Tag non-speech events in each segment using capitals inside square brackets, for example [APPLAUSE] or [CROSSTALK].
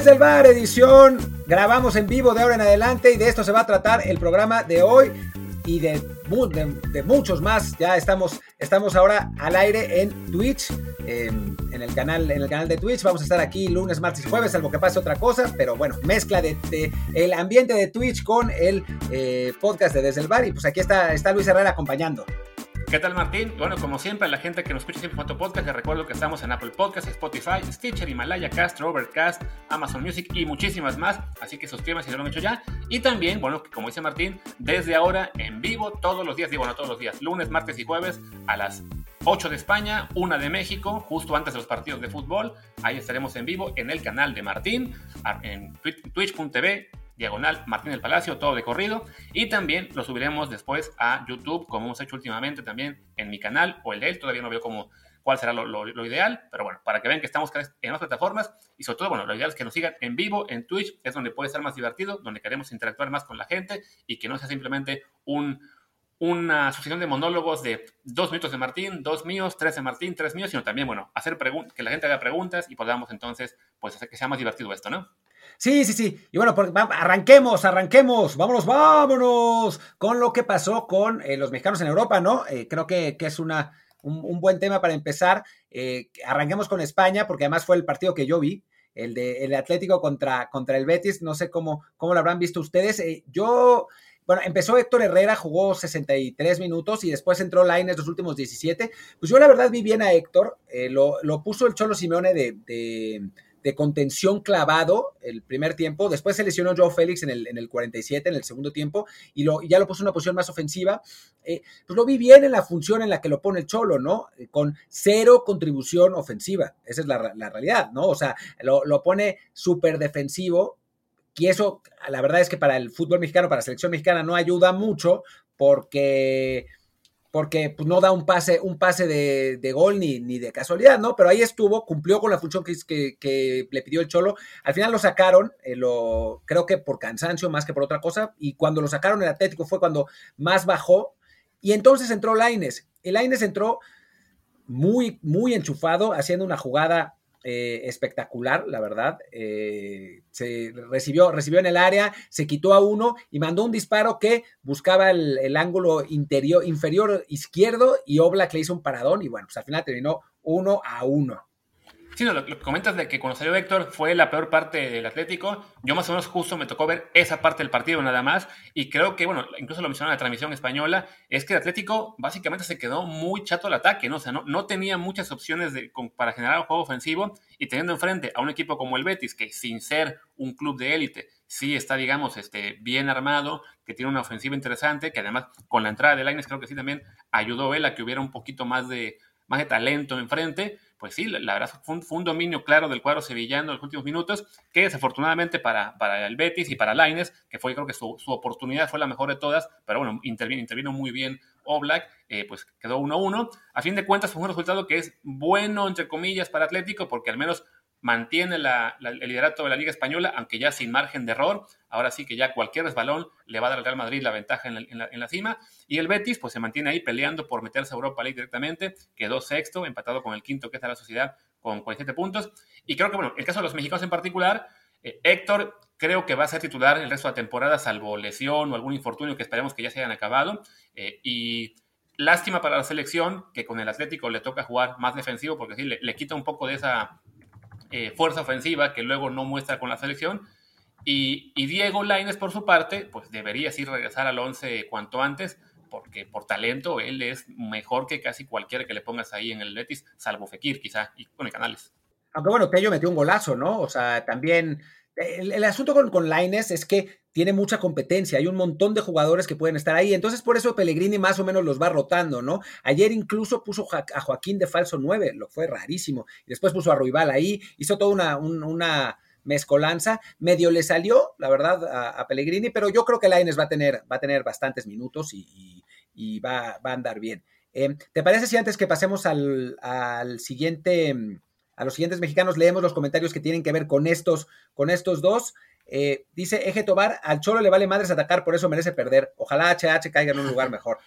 Desde el bar, edición, grabamos en vivo de ahora en adelante y de esto se va a tratar el programa de hoy y de, muchos más. Ya estamos, estamos ahora al aire en Twitch, en, el canal, en el canal de Twitch. Vamos a estar aquí lunes, martes y jueves, salvo que pase otra cosa. Pero bueno, mezcla de, el ambiente de Twitch con el eh, podcast de Desde el Bar. Y pues aquí está, está Luis Herrera acompañando. ¿Qué tal, Martín? Bueno, como siempre, la gente que nos escucha siempre en Podcast, les recuerdo que estamos en Apple Podcasts, Spotify, Stitcher, Himalaya Cast, Overcast, Amazon Music y muchísimas más. Así que suscríbanse si no lo han hecho ya. Y también, bueno, como dice Martín, desde ahora en vivo todos los días, digo, no todos los días, lunes, martes y jueves a las 8 de España, 1 de México, justo antes de los partidos de fútbol. Ahí estaremos en vivo en el canal de Martín, en twitch.tv diagonal Martín del Palacio, todo de corrido. Y también lo subiremos después a YouTube, como hemos hecho últimamente también en mi canal o el de él. Todavía no veo cómo, cuál será lo, ideal, pero bueno, para que vean que estamos en las plataformas y sobre todo, bueno, lo ideal es que nos sigan en vivo en Twitch, es donde puede ser más divertido, donde queremos interactuar más con la gente y que no sea simplemente un, una sucesión de monólogos de dos minutos de Martín, dos míos, tres de Martín, tres míos, sino también, bueno, hacer que la gente haga preguntas y podamos entonces, pues, hacer que sea más divertido esto, ¿no? Sí, sí, sí. Y bueno, arranquemos, arranquemos. Vámonos, vámonos con lo que pasó con eh, los mexicanos en Europa, ¿no? Eh, creo que, es una, un, buen tema para empezar. Eh, arranquemos con España, porque además fue el partido que yo vi. El de el Atlético contra, contra el Betis, no sé cómo, cómo lo habrán visto ustedes. yo, bueno, empezó Héctor Herrera, jugó 63 minutos y después entró Laines los últimos 17. Pues yo la verdad vi bien a Héctor, lo, lo, puso el Cholo Simeone de de contención clavado el primer tiempo. Después se lesionó Joe Félix en el, en el 47, en el segundo tiempo, y, lo, ya lo puso en una posición más ofensiva. Eh, pues lo vi bien en la función en la que lo pone el Cholo, ¿no? Eh, con cero contribución ofensiva. Esa es la, la realidad, ¿no? O sea, lo, lo pone súper defensivo. Y eso, la verdad es que para el fútbol mexicano, para la selección mexicana, no ayuda mucho porque porque pues, no da un pase, un pase de, gol ni, ni, de casualidad, ¿no? Pero ahí estuvo, cumplió con la función que, que, le pidió el Cholo. Al final lo sacaron, eh, lo, creo que por cansancio más que por otra cosa, y cuando lo sacaron el Atlético fue cuando más bajó, y entonces entró Laines. El Laines entró muy, muy enchufado, haciendo una jugada eh, espectacular, la verdad. Eh, se recibió, recibió en el área, se quitó a uno y mandó un disparo que buscaba el, ángulo interior, inferior izquierdo y Oblak le hizo un paradón y bueno, pues al final terminó uno a uno. Sí, lo, que comentas de que cuando salió Héctor fue la peor parte del Atlético. Yo más o menos justo me tocó ver esa parte del partido nada más. Y creo que, bueno, incluso lo mencionó en la transmisión española, es que el Atlético básicamente se quedó muy chato al ataque, ¿no? O sea, no, no tenía muchas opciones de, para generar un juego ofensivo. Y teniendo enfrente a un equipo como el Betis, que sin ser un club de élite, sí está, digamos, este, bien armado, que tiene una ofensiva interesante, que además con la entrada de Lainez creo que sí también ayudó él a que hubiera un poquito más de, más de talento enfrente pues sí, la, verdad fue un, dominio claro del cuadro sevillano en los últimos minutos, que desafortunadamente para, para el Betis y para Laines, que fue creo que su, oportunidad fue la mejor de todas, pero bueno, intervino, intervino muy bien Oblak, eh, pues quedó 1-1. A fin de cuentas fue un resultado que es bueno, entre comillas, para Atlético, porque al menos mantiene el liderato de la Liga Española, aunque ya sin margen de error. Ahora sí que ya cualquier resbalón le va a dar al Real Madrid la ventaja en la, cima. Y el Betis, pues se mantiene ahí peleando por meterse a Europa League directamente. Quedó sexto, empatado con el quinto, que está la sociedad, con 47 puntos. Y creo que, bueno, el caso de los mexicanos en particular, eh, Héctor creo que va a ser titular el resto de la temporada, salvo lesión o algún infortunio que esperemos que ya se hayan acabado. Eh, y lástima para la selección que con el Atlético le toca jugar más defensivo, porque sí, le quita un poco de esa eh, fuerza ofensiva que luego no muestra con la selección. Y, Diego Laines, por su parte, pues debería sí regresar al 11 cuanto antes, porque por talento él es mejor que casi cualquiera que le pongas ahí en el Betis, salvo Fekir quizá, y con Canales. Aunque bueno, Tello metió un golazo, ¿no? O sea, también el, asunto con, con Laines es que tiene mucha competencia, hay un montón de jugadores que pueden estar ahí, entonces por eso Pellegrini más o menos los va rotando, ¿no? Ayer incluso puso a Joaquín de falso 9, lo fue rarísimo, y después puso a Ruibal ahí, hizo toda una, una mezcolanza, medio le salió, la verdad, a, Pellegrini, pero yo creo que Laines va a tener, va a tener bastantes minutos y, va, va, a andar bien. Eh, ¿Te parece si antes que pasemos al, al siguiente a los siguientes mexicanos leemos los comentarios que tienen que ver con estos, con estos dos. Eh, dice Eje Tobar, al Cholo le vale madres atacar, por eso merece perder. Ojalá HH caiga en un lugar mejor.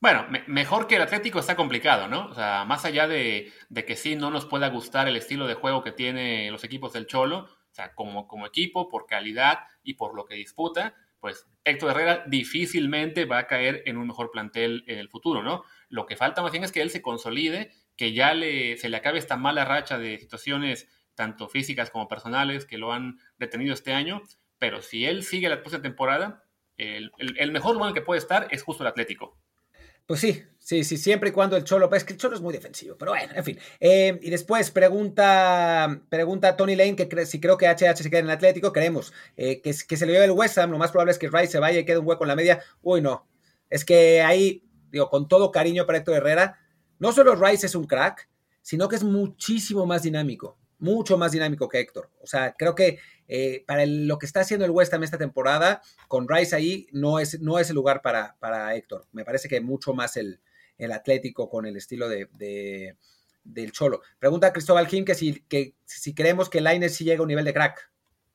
Bueno, mejor que el Atlético está complicado, ¿no? O sea, más allá de, que sí no nos pueda gustar el estilo de juego que tiene los equipos del Cholo, sea, como, como equipo, por calidad y por lo que disputa, pues Héctor Herrera difícilmente va a caer en un mejor plantel en el futuro, ¿no? Lo que falta más bien es que él se consolide, que ya le, se le acabe esta mala racha de situaciones tanto físicas como personales que lo han detenido este año, pero si él sigue la próxima temporada, el, el, mejor lugar que puede estar es justo el Atlético. Pues sí, sí, sí, siempre y cuando el Cholo, es que el Cholo es muy defensivo, pero bueno, en fin. Eh, y después pregunta, pregunta Tony Lane que si creo que HH se queda en el Atlético, queremos eh, que, que, se le lleve el West Ham, lo más probable es que Rice se vaya y quede un hueco en la media. Uy, no, es que ahí, digo, con todo cariño para Héctor Herrera, no solo Rice es un crack, sino que es muchísimo más dinámico mucho más dinámico que Héctor. O sea, creo que eh, para lo que está haciendo el West Ham esta temporada, con Rice ahí, no es, no es el lugar para, para Héctor. Me parece que mucho más el, el Atlético con el estilo de, del Cholo. Pregunta a Cristóbal Kim que si, que si creemos que Lainez sí llega a un nivel de crack.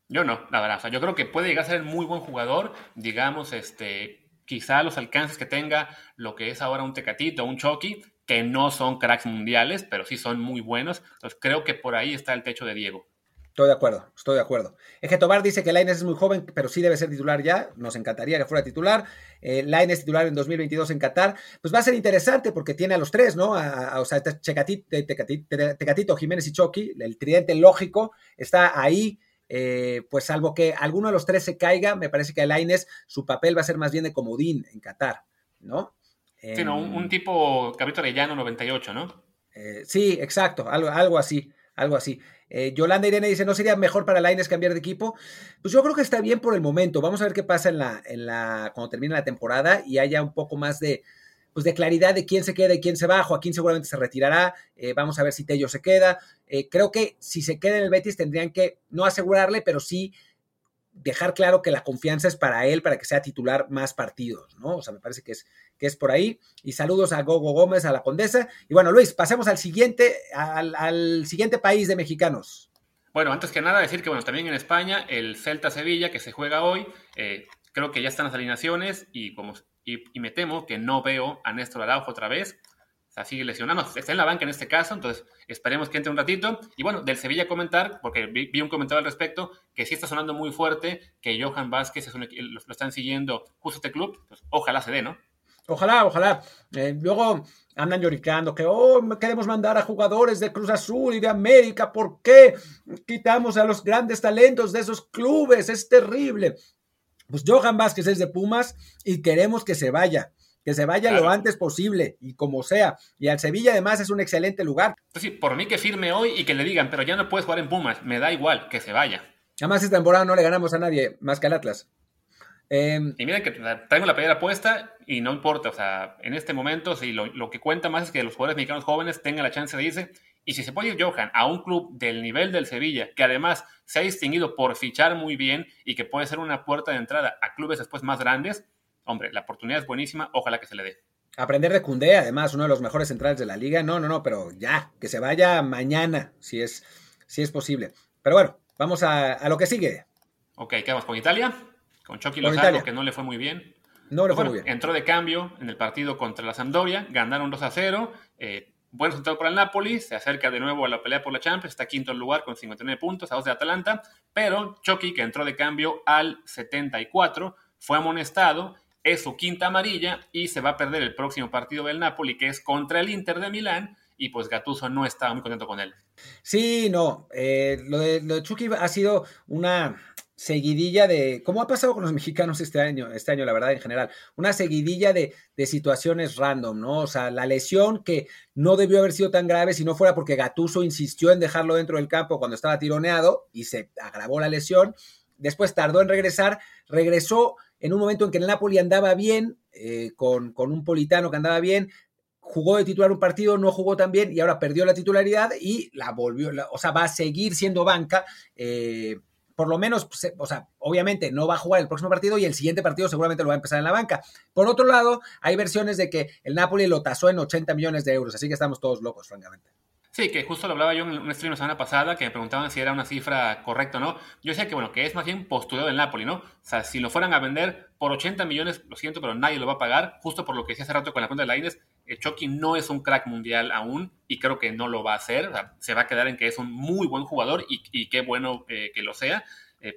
Yo no, la verdad. O sea, yo creo que puede llegar a ser un muy buen jugador. Digamos, este, quizá los alcances que tenga lo que es ahora un Tecatito, un Chucky, que no son cracks mundiales, pero sí son muy buenos. Entonces creo que por ahí está el techo de Diego. Estoy de acuerdo, estoy de acuerdo. Que Tobar dice que Laines es muy joven, pero sí debe ser titular ya. Nos encantaría que fuera titular. Eh, Laines titular en 2022 en Qatar. Pues va a ser interesante porque tiene a los tres, ¿no? o sea, Tecatito, Jiménez y Chucky, el tridente lógico, está ahí. Eh, pues salvo que alguno de los tres se caiga, me parece que a Laines su papel va a ser más bien de comodín en Qatar, ¿no? Sí, no, un, tipo Cabrito Arellano 98, ¿no? Eh, sí, exacto, algo, algo así, algo así. Eh, Yolanda Irene dice, ¿no sería mejor para Laines cambiar de equipo? Pues yo creo que está bien por el momento. Vamos a ver qué pasa en la, en la, cuando termine la temporada y haya un poco más de, pues de claridad de quién se queda y quién se va. Joaquín seguramente se retirará. Eh, vamos a ver si Tello se queda. creo que si se queda en el Betis tendrían que no asegurarle, pero sí dejar claro que la confianza es para él, para que sea titular más partidos, ¿no? O sea, me parece que es, que es por ahí. Y saludos a Gogo Gómez, a la Condesa. Y bueno, Luis, pasemos al siguiente, al, siguiente país de mexicanos. Bueno, antes que nada decir que, bueno, también en España, el Celta Sevilla, que se juega hoy, eh, creo que ya están las alineaciones y, como, y, y me temo que no veo a Néstor Araujo otra vez sea, sigue lesionado, está en la banca en este caso, entonces esperemos que entre un ratito. Y bueno, del Sevilla comentar, porque vi, un comentario al respecto, que sí está sonando muy fuerte, que Johan Vázquez lo, están siguiendo justo este club, pues ojalá se dé, ¿no? Ojalá, ojalá. Eh, luego andan lloriqueando que oh, queremos mandar a jugadores de Cruz Azul y de América. ¿Por qué quitamos a los grandes talentos de esos clubes? Es terrible. Pues Johan Vázquez es de Pumas y queremos que se vaya que se vaya lo antes posible y como sea. Y al Sevilla además es un excelente lugar. Pues sí, por mí que firme hoy y que le digan, pero ya no puedes jugar en Pumas, me da igual, que se vaya. Además esta temporada no le ganamos a nadie más que al Atlas. Em, y miren que traigo la playera puesta y no importa, o sea, en este momento sí, lo, que cuenta más es que los jugadores mexicanos jóvenes tengan la chance de irse. Y si se puede ir Johan a un club del nivel del Sevilla, que además se ha distinguido por fichar muy bien y que puede ser una puerta de entrada a clubes después más grandes, hombre, la oportunidad es buenísima, ojalá que se le dé. Aprender de Cundé, además, uno de los mejores centrales de la liga. No, no, no, pero ya, que se vaya mañana, si es, si es posible. Pero bueno, vamos a, lo que sigue. Ok, vamos con Italia, con Chucky Lozano, que no le fue muy bien. No le fue muy bien. Entró de cambio en el partido contra la Sampdoria, ganaron 2 a 0. Eh, buen resultado para el Napoli, se acerca de nuevo a la pelea por la Champions, está quinto lugar con 59 puntos, a dos de Atalanta, pero Chucky, que entró de cambio al 74, fue amonestado es su quinta amarilla y se va a perder el próximo partido del Napoli, que es contra el Inter de Milán, y pues Gattuso no estaba muy contento con él. Sí, no, eh, lo, de, Chucky ha sido una seguidilla de, como ha pasado con los [LAUGHS] mexicanos este año, este año, la verdad, en general, una seguidilla de, de, situaciones random, ¿no? O sea, la lesión que no debió haber sido tan grave si no fuera porque Gatuso insistió en dejarlo dentro del campo cuando estaba tironeado y se agravó la lesión. Después tardó en regresar, regresó en un momento en que el Napoli andaba bien, eh, con, con, un Politano que andaba bien, jugó de titular un partido, no jugó tan bien y ahora perdió la titularidad y la volvió, o sea, va a seguir siendo banca. Eh, por lo menos, pues, o sea, obviamente no va a jugar el próximo partido y el siguiente partido seguramente lo va a empezar en la banca. Por otro lado, hay versiones de que el Napoli lo tasó en 80 millones de euros, así que estamos todos locos, francamente. Sí, que justo lo hablaba yo en un stream la semana pasada, que me preguntaban si era una cifra correcta o no. Yo decía que, bueno, que es más bien postureo del Napoli, ¿no? O sea, si lo fueran a vender por 80 millones, lo siento, pero nadie lo va a pagar, justo por lo que decía hace rato con la cuenta de la Inés, Chucky no es un crack mundial aún y creo que no lo va a hacer. se va a quedar en que es un muy buen jugador y, qué bueno que lo sea.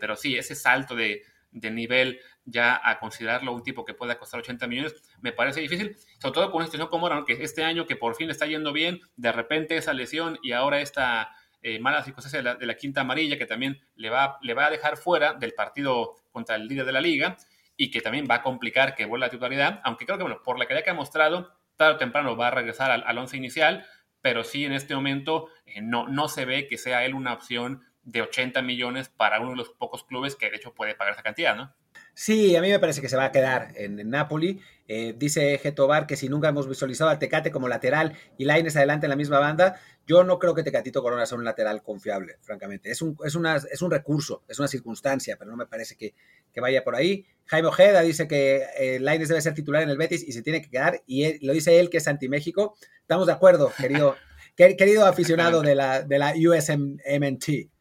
pero sí, ese salto de, de nivel ya a considerarlo un tipo que pueda costar 80 millones, me parece difícil, sobre todo con una situación como ahora, que este año que por fin está yendo bien, de repente esa lesión y ahora esta eh, mala circunstancia de la, quinta amarilla que también le va, le va a dejar fuera del partido contra el líder de la liga y que también va a complicar que vuelva a la titularidad, aunque creo que, bueno, por la calidad que ha mostrado, tarde o temprano va a regresar al, al once inicial, pero sí en este momento eh, no, no se ve que sea él una opción de 80 millones para uno de los pocos clubes que de hecho puede pagar esa cantidad, ¿no? Sí, a mí me parece que se va a quedar en, Napoli. Eh, dice Getobar que si nunca hemos visualizado a Tecate como lateral y Laines adelante en la misma banda, yo no creo que Tecatito Corona sea un lateral confiable, francamente. Es un, es, una, es un recurso, es una circunstancia, pero no me parece que, vaya por ahí. Jaime Ojeda dice que eh, Laines debe ser titular en el Betis y se tiene que quedar, y lo dice él que es anti-México. Estamos de acuerdo, querido, [LAUGHS] querido aficionado de la, de la USMNT.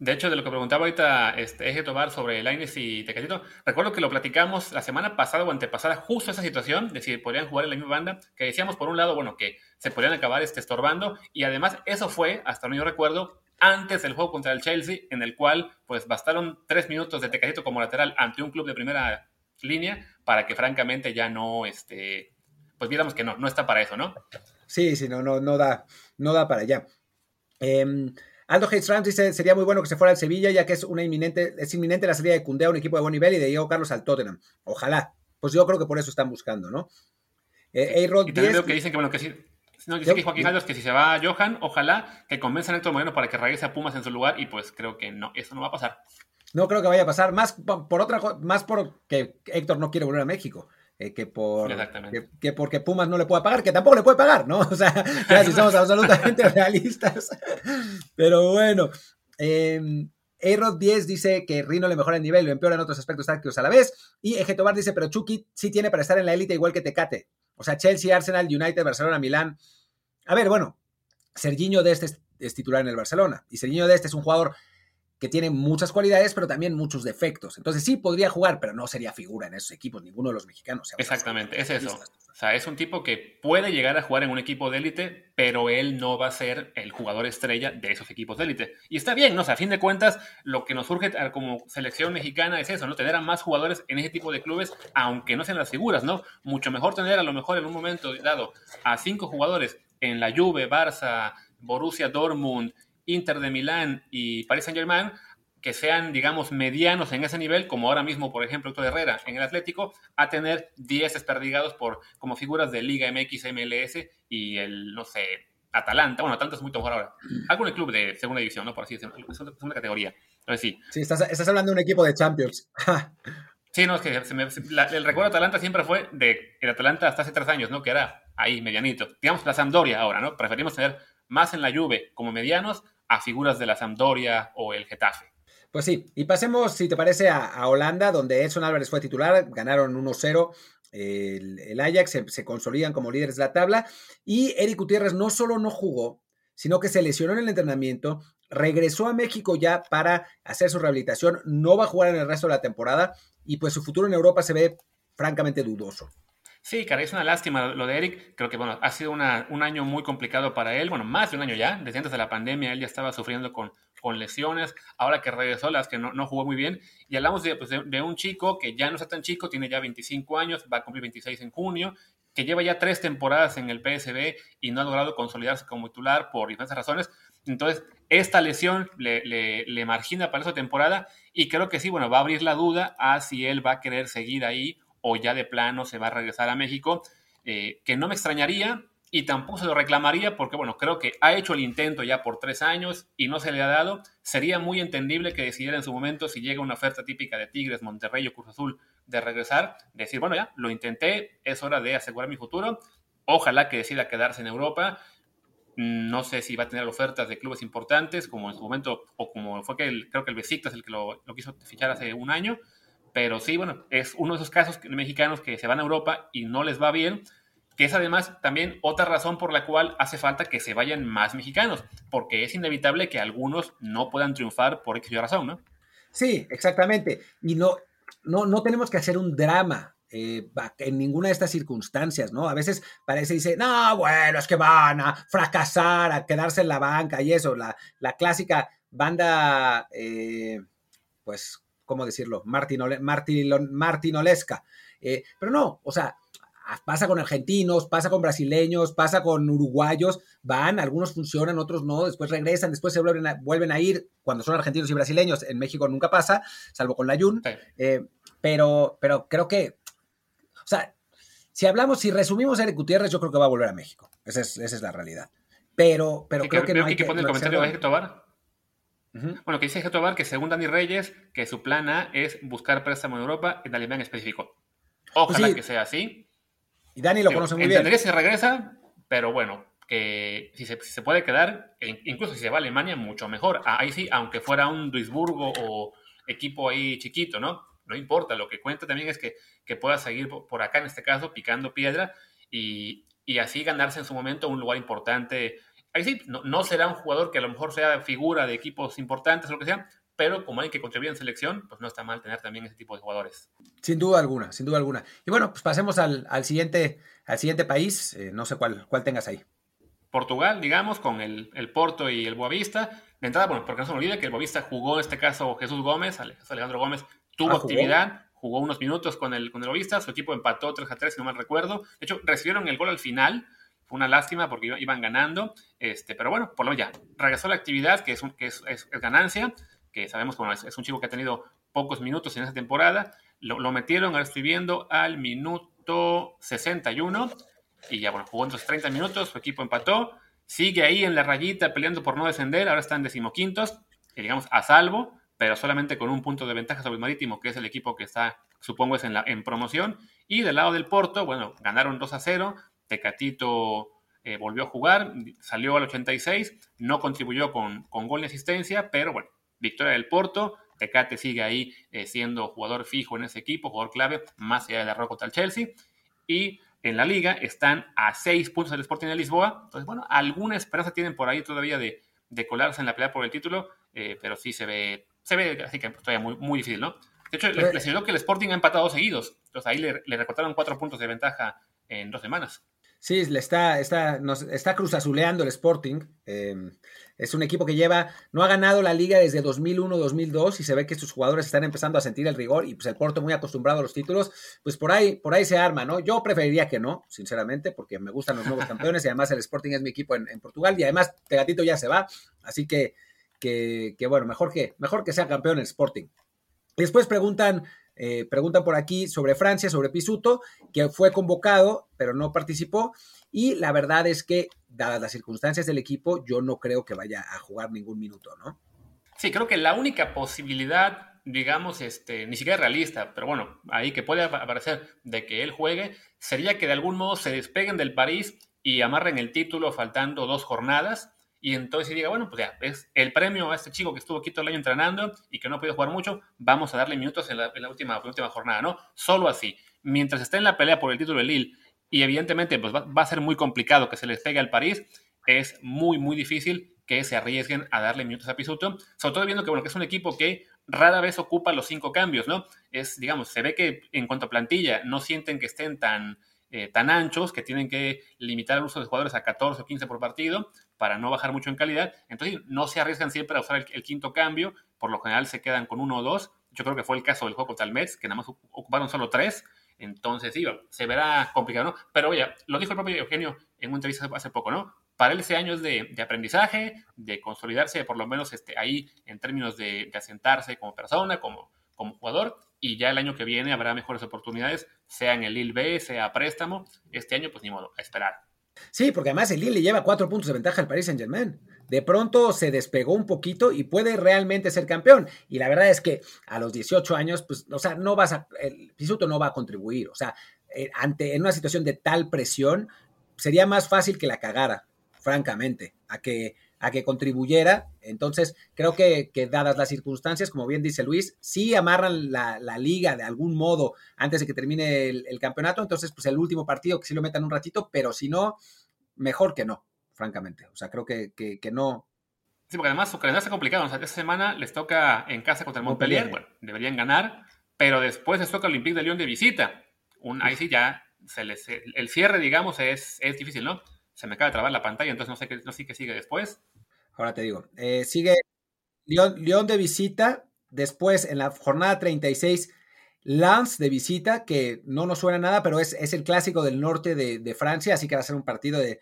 De hecho, de lo que preguntaba ahorita este, Eje Tobar sobre Laines y Tecatito, recuerdo que lo platicamos la semana pasada o antepasada, justo esa situación, de si podrían jugar en la misma banda, que decíamos por un lado, bueno, que se podrían acabar este, estorbando, y además eso fue, hasta donde yo recuerdo, antes del juego contra el Chelsea, en el cual pues bastaron tres minutos de Tecatito como lateral ante un club de primera línea para que francamente ya no, este, pues viéramos que no, no está para eso, ¿no? Sí, sí, no, no, no da, no da para allá. Eh, Aldo Hayes dice, sería muy bueno que se fuera al Sevilla, ya que es una inminente, es inminente la salida de Cundea a un equipo de buen nivel y de Diego Carlos al Tottenham. Ojalá. Pues yo creo que por eso están buscando, ¿no? Eh, y también veo que dicen que, bueno, que sí, no, dice que Joaquín que si se va a Johan, ojalá que convenzan a Héctor Moreno para que regrese a Pumas en su lugar y pues creo que no, eso no va a pasar. No creo que vaya a pasar, más por otra más porque Héctor no quiere volver a México. Eh, que, por, que, porque Pumas no le puede pagar, que tampoco le puede pagar, ¿no? [LAUGHS] O sea, ya si somos absolutamente [LAUGHS] realistas. Pero bueno, eh, 10 dice que Rino le mejora el nivel, lo empeora en otros aspectos tácticos a la vez. Y Ejetobar dice, pero Chucky sí tiene para estar en la élite igual que Tecate. O sea, Chelsea, Arsenal, United, Barcelona, Milán. A ver, bueno, Serginho de este es, titular en el Barcelona. Y Serginho de este es un jugador que tiene muchas cualidades, pero también muchos defectos. Entonces sí podría jugar, pero no sería figura en esos equipos, ninguno de los mexicanos. Exactamente, es eso. O sea, es un tipo que puede llegar a jugar en un equipo de élite, pero él no va a ser el jugador estrella de esos equipos de élite. Y está bien, ¿no? O sea, a fin de cuentas, lo que nos surge como selección mexicana es eso, ¿no? Tener a más jugadores en ese tipo de clubes, aunque no sean las figuras, ¿no? Mucho mejor tener a lo mejor en un momento dado a cinco jugadores en la Juve, Barça, Borussia Dortmund, Inter de Milán y Paris Saint Germain, que sean, digamos, medianos en ese nivel, como ahora mismo, por ejemplo, Héctor Herrera en el Atlético, a tener 10 desperdigados por, como figuras de Liga MX, MLS y el, no sé, Atalanta. Bueno, Atalanta es muy mejor ahora. Algún club de segunda división, ¿no? Por así decirlo, segunda categoría. Entonces sí. Sí, estás, estás hablando de un equipo de Champions. [LAUGHS] sí, no, es que el recuerdo de Atalanta siempre fue de el Atalanta hasta hace tres años, ¿no? Que era ahí, medianito. Digamos la Sampdoria ahora, ¿no? Preferimos tener más en la Juve como medianos a figuras de la Sampdoria o el Getafe. Pues sí, y pasemos, si te parece, a, Holanda, donde Edson Álvarez fue titular, ganaron 1-0 el, Ajax, se, consolidan como líderes de la tabla, y Eric Gutiérrez no solo no jugó, sino que se lesionó en el entrenamiento, regresó a México ya para hacer su rehabilitación, no va a jugar en el resto de la temporada, y pues su futuro en Europa se ve francamente dudoso. Sí, caray, es una lástima lo de Eric. Creo que bueno, ha sido un año muy complicado para él. Bueno, más de un año ya. Desde antes de la pandemia él ya estaba sufriendo con, lesiones. Ahora que regresó, las que no, jugó muy bien. Y hablamos pues, de, un chico que ya no está tan chico, tiene ya 25 años, va a cumplir 26 en junio, que lleva ya tres temporadas en el PSB y no ha logrado consolidarse como titular por diferentes razones. Entonces, esta lesión le, le, le margina para esa temporada y creo que sí, bueno, va a abrir la duda a si él va a querer seguir ahí o ya de plano se va a regresar a México, eh, que no me extrañaría y tampoco se lo reclamaría porque, bueno, creo que ha hecho el intento ya por tres años y no se le ha dado. Sería muy entendible que decidiera en su momento si llega una oferta típica de Tigres, Monterrey o Cruz Azul de regresar, decir, bueno, ya, lo intenté, es hora de asegurar mi futuro. Ojalá que decida quedarse en Europa. No sé si va a tener ofertas de clubes importantes, como en su momento, o como fue que el, creo que el Besiktas el que lo, lo quiso fichar hace un año pero sí, bueno, es uno de esos casos mexicanos que se van a Europa y no les va bien, que es además también otra razón por la cual hace falta que se vayan más mexicanos, porque es inevitable que algunos no puedan triunfar por X razón, ¿no? Sí, exactamente. Y no, no, no tenemos que hacer un drama eh, en ninguna de estas circunstancias, ¿no? A veces parece, dice, no, bueno, es que van a fracasar, a quedarse en la banca y eso, la, la clásica banda, eh, pues, ¿cómo decirlo? Martinole, martinolesca. Eh, pero no, o sea, pasa con argentinos, pasa con brasileños, pasa con uruguayos, van, algunos funcionan, otros no, después regresan, después se vuelven a, vuelven a ir cuando son argentinos y brasileños. En México nunca pasa, salvo con la Jun. Eh, pero, pero creo que, o sea, si hablamos, si resumimos a Eric Gutiérrez, yo creo que va a volver a México. Esa es, esa es la realidad. Pero, pero creo que, no hay que, poner el comentario de Tobar. Bueno, que dice Tobar que según Dani Reyes, que su plan A es buscar préstamo en Europa, en Alemania en específico. Ojalá pues que sea así. Y Dani lo conoce muy bien. Entendería si regresa, pero bueno, que si se, puede quedar, e incluso si se va a Alemania, mucho mejor. Ah, ahí sí, aunque fuera un Duisburgo o equipo ahí chiquito, ¿no? No importa, lo que cuenta también es que, que pueda seguir por acá, en este caso, picando piedra y, y así ganarse en su momento un lugar importante. Ahí sí, no, no, será un jugador que a lo mejor sea figura de equipos importantes o lo que sea, pero como hay que contribuir en selección, pues no está mal tener también ese tipo de jugadores. Sin duda alguna, sin duda alguna. Y bueno, pues pasemos al, siguiente, al siguiente país, eh, no sé cuál, cuál tengas ahí. Portugal, digamos, con el, Porto y el Boavista. De entrada, bueno, porque no se me olvide que el Boavista jugó en este caso Jesús Gómez, Alejandro Gómez, tuvo ah, actividad, jugó unos minutos con el, con el Boavista, su equipo empató 3 a 3, si no mal recuerdo. De hecho, recibieron el gol al final, fue una lástima porque iban ganando, este, pero bueno, por lo ya, regresó la actividad, que es, que es, es ganancia que sabemos que es, un chico que ha tenido pocos minutos en esa temporada. Lo, metieron, ahora estoy viendo, al minuto 61 y ya, bueno, jugó otros 30 minutos, su equipo empató, sigue ahí en la rayita peleando por no descender, ahora están decimoquintos, digamos a salvo, pero solamente con un punto de ventaja sobre el Marítimo, que es el equipo que está, supongo, es en, la, en promoción. Y del lado del Porto, bueno, ganaron 2 a 0, Tecatito eh, volvió a jugar, salió al 86, no contribuyó con, con gol de asistencia, pero bueno, victoria del Porto. Tecate sigue ahí eh, siendo jugador fijo en ese equipo, jugador clave, más allá de la contra el Chelsea. Y en la liga están a seis puntos del Sporting de Lisboa. Entonces, bueno, alguna esperanza tienen por ahí todavía de, colarse en la pelea por el título, eh, pero sí se ve, se ve así que todavía muy, muy difícil, ¿no? De hecho, les, les que el Sporting ha empatado seguidos. Entonces ahí le, le recortaron cuatro puntos de ventaja en dos semanas. Sí, le está, está, nos, está cruzazuleando el Sporting. Em, es un equipo que lleva, no ha ganado la liga desde 2001-2002 y se ve que sus jugadores están empezando a sentir el rigor y pues el Porto muy acostumbrado a los títulos, pues por ahí, por ahí se arma, ¿no? Yo preferiría que no, sinceramente, porque me gustan los nuevos campeones y además el Sporting es mi equipo en, Portugal y además Pegatito ya se va, así que, que, que, bueno, mejor que, mejor que sea campeón el Sporting. Después preguntan eh, preguntan por aquí sobre Francia, sobre Pisuto, que fue convocado, pero no participó. Y la verdad es que, dadas las circunstancias del equipo, yo no creo que vaya a jugar ningún minuto, ¿no? Sí, creo que la única posibilidad, digamos, este, ni siquiera realista, pero bueno, ahí que puede aparecer de que él juegue, sería que de algún modo se despeguen del París y amarren el título faltando dos jornadas y entonces diga, bueno, pues ya, es el premio a este chico que estuvo aquí todo el año entrenando y que no ha podido jugar mucho, vamos a darle minutos en la, última, última jornada, ¿no? Solo así. Mientras esté en la pelea por el título de Lille, y evidentemente pues va, a ser muy complicado que se les pegue al París, es muy, muy difícil que se arriesguen a darle minutos a Pisuto, sobre todo viendo que, bueno, es un equipo que rara vez ocupa los cinco cambios, ¿no? Es, digamos, se ve que en cuanto a plantilla no sienten que estén tan, eh, tan anchos que tienen que limitar el uso de jugadores a 14 o 15 por partido para no bajar mucho en calidad. Entonces no se arriesgan siempre a usar el, quinto cambio, por lo general se quedan con uno o dos. Yo creo que fue el caso del juego contra el que nada más ocuparon solo tres. Entonces, sí, se verá complicado, ¿no? Pero oye, lo dijo el propio Eugenio en una entrevista hace poco, ¿no? Para él ese año es de, aprendizaje, de consolidarse, por lo menos este, ahí en términos de, asentarse como persona, como, como jugador, y ya el año que viene habrá mejores oportunidades, sea en el Lille B, sea préstamo. Este año, pues ni modo, a esperar. Sí, porque además el Lille le lleva cuatro puntos de ventaja al Paris Saint Germain. De pronto se despegó un poquito y puede realmente ser campeón. Y la verdad es que a los 18 años, pues, o sea, no vas a, el Pisuto no va a contribuir. O sea, eh, ante, en una situación de tal presión, sería más fácil que la cagara, francamente, a que a que contribuyera. Entonces, creo que, dadas las circunstancias, como bien dice Luis, sí amarran la, liga de algún modo antes de que termine el, campeonato. Entonces, pues el último partido que sí lo metan un ratito, pero si no, mejor que no, francamente. O sea, creo que, no. Sí, porque además su calendario está complicado. O sea, esta semana les toca en casa contra el Montpellier. Bueno, deberían ganar, pero después les toca el Olympique de Lyon de visita un, ahí sí ya se les, el cierre, digamos, es, es difícil, ¿no? Se me acaba de trabar la pantalla, entonces no sé qué, no sé qué sigue después. Ahora te digo, eh, sigue León, de visita, después en la jornada 36, Lance de visita, que no nos suena nada, pero es, es el clásico del norte de, Francia, así que va a ser un partido de,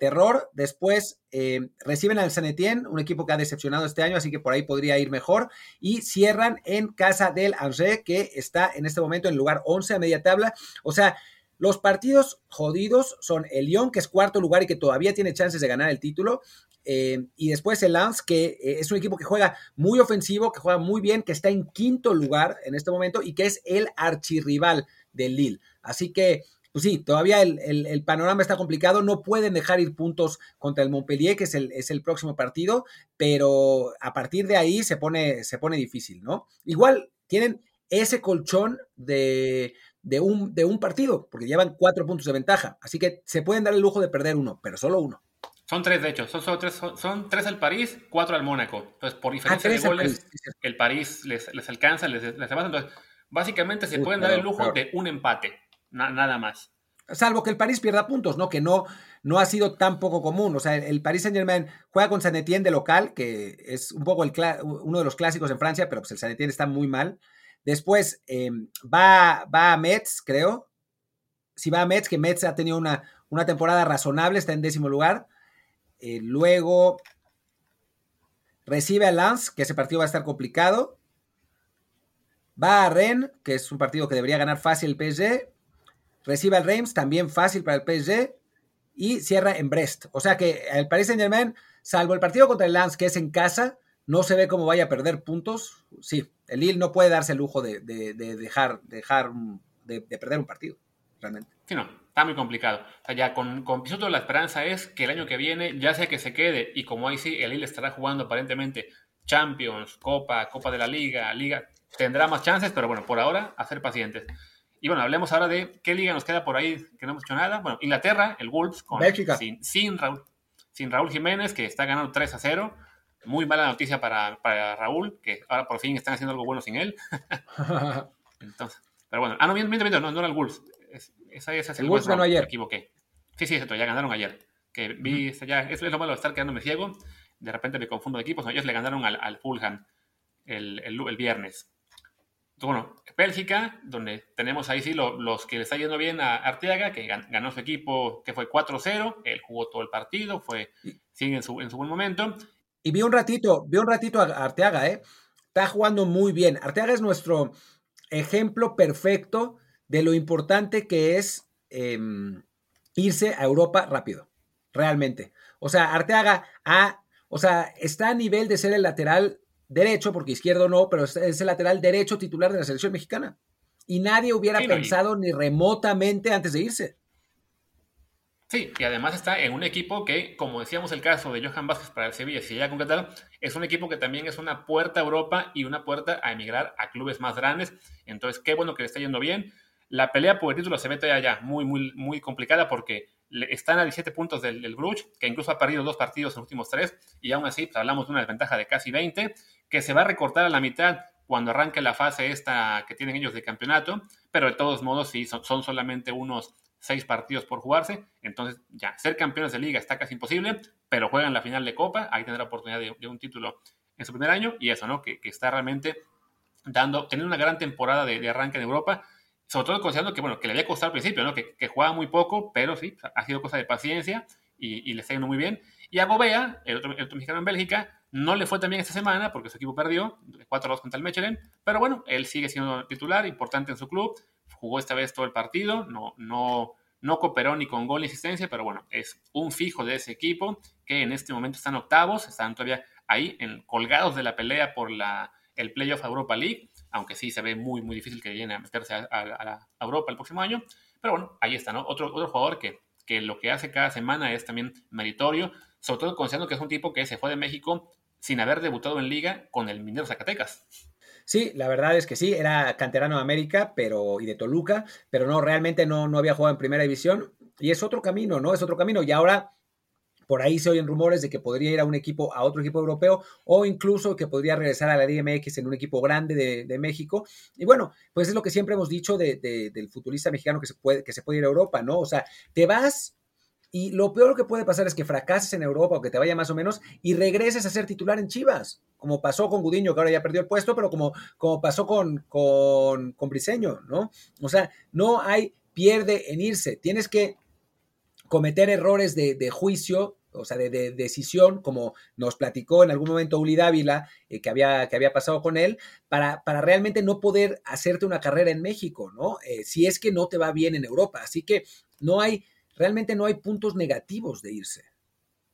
terror. Después eh, reciben al San Etienne, un equipo que ha decepcionado este año, así que por ahí podría ir mejor. Y cierran en casa del Angers, que está en este momento en lugar 11 a media tabla. O sea, los partidos jodidos son el Lyon, que es cuarto lugar y que todavía tiene chances de ganar el título, eh, y después el Lance, que eh, es un equipo que juega muy ofensivo, que juega muy bien, que está en quinto lugar en este momento y que es el archirrival del Lille. Así que, pues sí, todavía el, panorama está complicado. No pueden dejar ir puntos contra el Montpellier, que es el, es el próximo partido, pero a partir de ahí se pone, se pone difícil, ¿no? Igual tienen ese colchón de, de, un, de un partido, porque llevan cuatro puntos de ventaja. Así que se pueden dar el lujo de perder uno, pero solo uno. Son tres, de hecho. Son, solo tres, son, tres al París, cuatro al Mónaco. Entonces, por ah, diferencia de goles, el París les, alcanza, les, les Entonces, básicamente se pueden dar el lujo de un empate, nada más. Salvo que el París pierda puntos, ¿no? Que no, no ha sido tan poco común. O sea, el, París Saint Germain juega con Saint Etienne de local, que es un poco el, uno de los clásicos en Francia, pero pues el Saint Etienne está muy mal. Después em, va, va a Metz, creo. Si va a Metz, que Metz ha tenido una, una temporada razonable, está en décimo lugar. Eh, luego recibe a Lens, que ese partido va a estar complicado. Va a Rennes, que es un partido que debería ganar fácil el PSG. Recibe al Reims, también fácil para el PSG. Y cierra en Brest. O sea que el Paris Saint Germain, salvo el partido contra el Lens, que es en casa, no se ve cómo vaya a perder puntos. Sí, el Lille no puede darse el lujo de, dejar, dejar de, perder un partido, realmente. Sí, no, está muy complicado. O sea, ya con, con Pisuto la esperanza es que el año que viene ya sea que se quede y como ahí sí, el Lille estará jugando aparentemente Champions, Copa, Copa de la Liga, Liga, tendrá más chances, pero bueno, por ahora, a ser pacientes. Y bueno, hablemos ahora de qué liga nos queda por ahí que no hemos hecho nada. Bueno, Inglaterra, el Wolves, con, sin, sin, Raúl, sin Raúl Jiménez, que está ganando 3 a 0. Muy mala noticia para, para Raúl, que ahora por fin están haciendo algo bueno sin él. [LAUGHS] Entonces, pero bueno, ah, no, miento, miento, no, no era el Wolves esa, esa el Wolves ganó ayer. Me equivoqué. Sí, sí, ya ganaron ayer. Que vi, ya, es lo malo de estar quedándome ciego. De repente me confundo de equipos. ellos le ganaron al, al Fulham el, el, viernes. bueno, Bélgica, donde tenemos ahí sí los que le está yendo bien a Arteaga, que ganó su equipo, que fue 4-0. Él jugó todo el partido, fue, sigue en su, en su buen momento. Y vi un ratito, vi un ratito a Arteaga, ¿eh? Está jugando muy bien. Arteaga es nuestro ejemplo perfecto de lo importante que es em, irse a Europa rápido, realmente. O sea, Arteaga ha, o sea, está a nivel de ser el lateral derecho, porque izquierdo no, pero es el lateral derecho titular de la selección mexicana. Y nadie hubiera pensado ni remotamente antes de irse. Sí, y además está en un equipo que, como decíamos el caso de Johan Vázquez para el Sevilla, si ya concretado, es un equipo que también es una puerta a Europa y una puerta a emigrar a clubes más grandes. Entonces, qué bueno que le está yendo bien. La pelea por el título se ve todavía ya muy, muy, muy complicada porque están a 17 puntos del, del Bruges, que incluso ha perdido dos partidos en los últimos tres, y aún así pues, hablamos de una desventaja de casi 20, que se va a recortar a la mitad cuando arranque la fase esta que tienen ellos de campeonato, pero de todos modos sí, son, solamente unos seis partidos por jugarse, entonces ya, ser campeones de liga está casi imposible, pero juegan la final de Copa, ahí tendrá oportunidad de, un título en su primer año, y eso, ¿no? Que, está realmente dando, teniendo una gran temporada de arranque en Europa, sobre todo considerando que, bueno, que le había costado al principio, ¿no? Que, que jugaba muy poco, pero sí, ha sido cosa de paciencia y, le está yendo muy bien. Y a Gobea, el otro, mexicano en Bélgica, no le fue tan bien esta semana porque su equipo perdió 4-2 contra el Mechelen, pero bueno, él sigue siendo titular, importante en su club, jugó esta vez todo el partido, no, no, no cooperó ni con gol ni asistencia, pero bueno, es un fijo de ese equipo que en este momento están octavos, están todavía ahí en, colgados de la pelea por la, el Playoff Europa League aunque sí se ve muy, muy difícil que lleguen a meterse a, Europa el próximo año. Pero bueno, ahí está, ¿no? Otro, otro jugador que, que lo que hace cada semana es también meritorio, sobre todo considerando que es un tipo que se fue de México sin haber debutado en liga con el Minero Zacatecas. Sí, la verdad es que sí, era canterano de América pero, y de Toluca, pero no, realmente no, no había jugado en primera división y es otro camino, ¿no? Es otro camino y ahora por ahí se oyen rumores de que podría ir a un equipo, a otro equipo europeo, o incluso que podría regresar a la Liga MX en un equipo grande de, México. Y bueno, pues es lo que siempre hemos dicho del futbolista mexicano que se, puede, que se puede ir a Europa, ¿no? O sea, te vas y lo peor que puede pasar es que fracases en Europa o que te vaya más o menos y regreses a ser titular en Chivas, como pasó con Gudiño, que ahora ya perdió el puesto, pero como, como pasó con, con, con Briseño, ¿no? O sea, no hay pierde en irse. Tienes que cometer errores de, juicio, o sea, de, decisión, como nos platicó en algún momento Uli Dávila, eh, que, había, que había pasado con él, para, para, realmente no poder hacerte una carrera en México, ¿no? Eh, si es que no te va bien en Europa. Así que no hay realmente no hay puntos negativos de irse.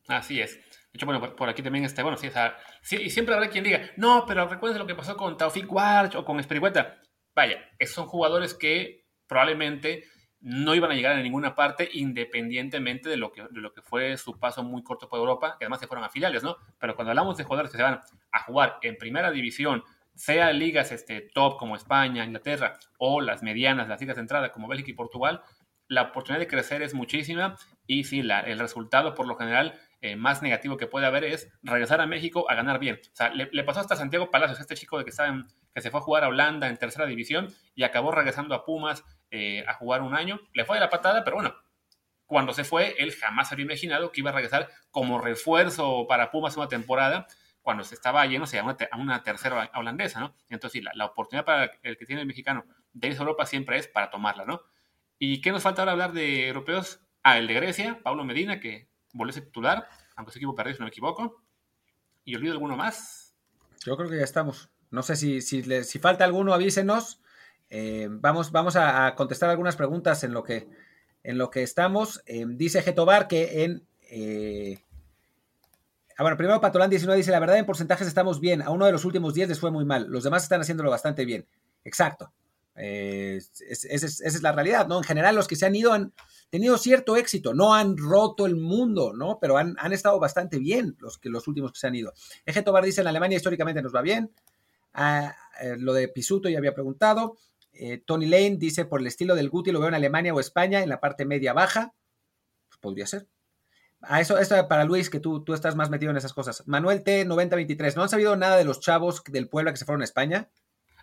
Así es. De hecho, bueno, por aquí también está, bueno, sí, y siempre habrá quien diga, no, pero recuerden lo que pasó con Taufik Warch o con Espericueta. Vaya, esos son jugadores que probablemente no iban a llegar a ninguna parte independientemente de lo que, de lo que fue su paso muy corto por Europa, que además se fueron a filiales, ¿no? Pero cuando hablamos de jugadores que se van a jugar en primera división, sea ligas este, top como España, Inglaterra, o las medianas, las ligas de entrada como Bélgica y Portugal, la oportunidad de crecer es muchísima y sí, la, el resultado por lo general eh, más negativo que puede haber es regresar a México a ganar bien. O sea, le, pasó hasta Santiago Palacios, este chico de que, está que se fue a jugar a Holanda en tercera división y acabó regresando a Pumas eh, a jugar un año. Le fue de la patada, pero bueno, cuando se fue, él jamás había imaginado que iba a regresar como refuerzo para Pumas una temporada cuando se estaba lleno a una, a una tercera holandesa, ¿no? Entonces, sí, la, la, oportunidad para el que tiene el mexicano de irse a Europa siempre es para tomarla, ¿no? ¿Y qué nos falta ahora hablar de europeos? Ah, el de Grecia, Pablo Medina, que volvió a ser titular, aunque su equipo perdió, si no me equivoco. ¿Y olvido alguno más? Yo creo que ya estamos. No sé si, si, falta alguno, avísenos. Eh, vamos vamos a, contestar algunas preguntas en lo que, en lo que estamos. Eh, dice Getobar que en... Eh, ah, bueno, primero Patolán 19 dice, la verdad en porcentajes estamos bien. A uno de los últimos 10 les fue muy mal. Los demás están haciéndolo bastante bien. Exacto. Eh, esa es la realidad, ¿no? En general, los que se han ido han tenido cierto éxito, no han roto el mundo, ¿no? Pero han, estado bastante bien los, que, los últimos que se han ido. Eje Tobar dice, en Alemania históricamente nos va bien. Ah, eh, lo de Pisuto ya había preguntado. Eh, Tony Lane dice, por el estilo del Guti lo veo en Alemania o España, en la parte media-baja. Pues podría ser. A ah, eso, esto para Luis, que tú, tú estás más metido en esas cosas. Manuel T, 9023. ¿No han sabido nada de los chavos del Puebla que se fueron a España?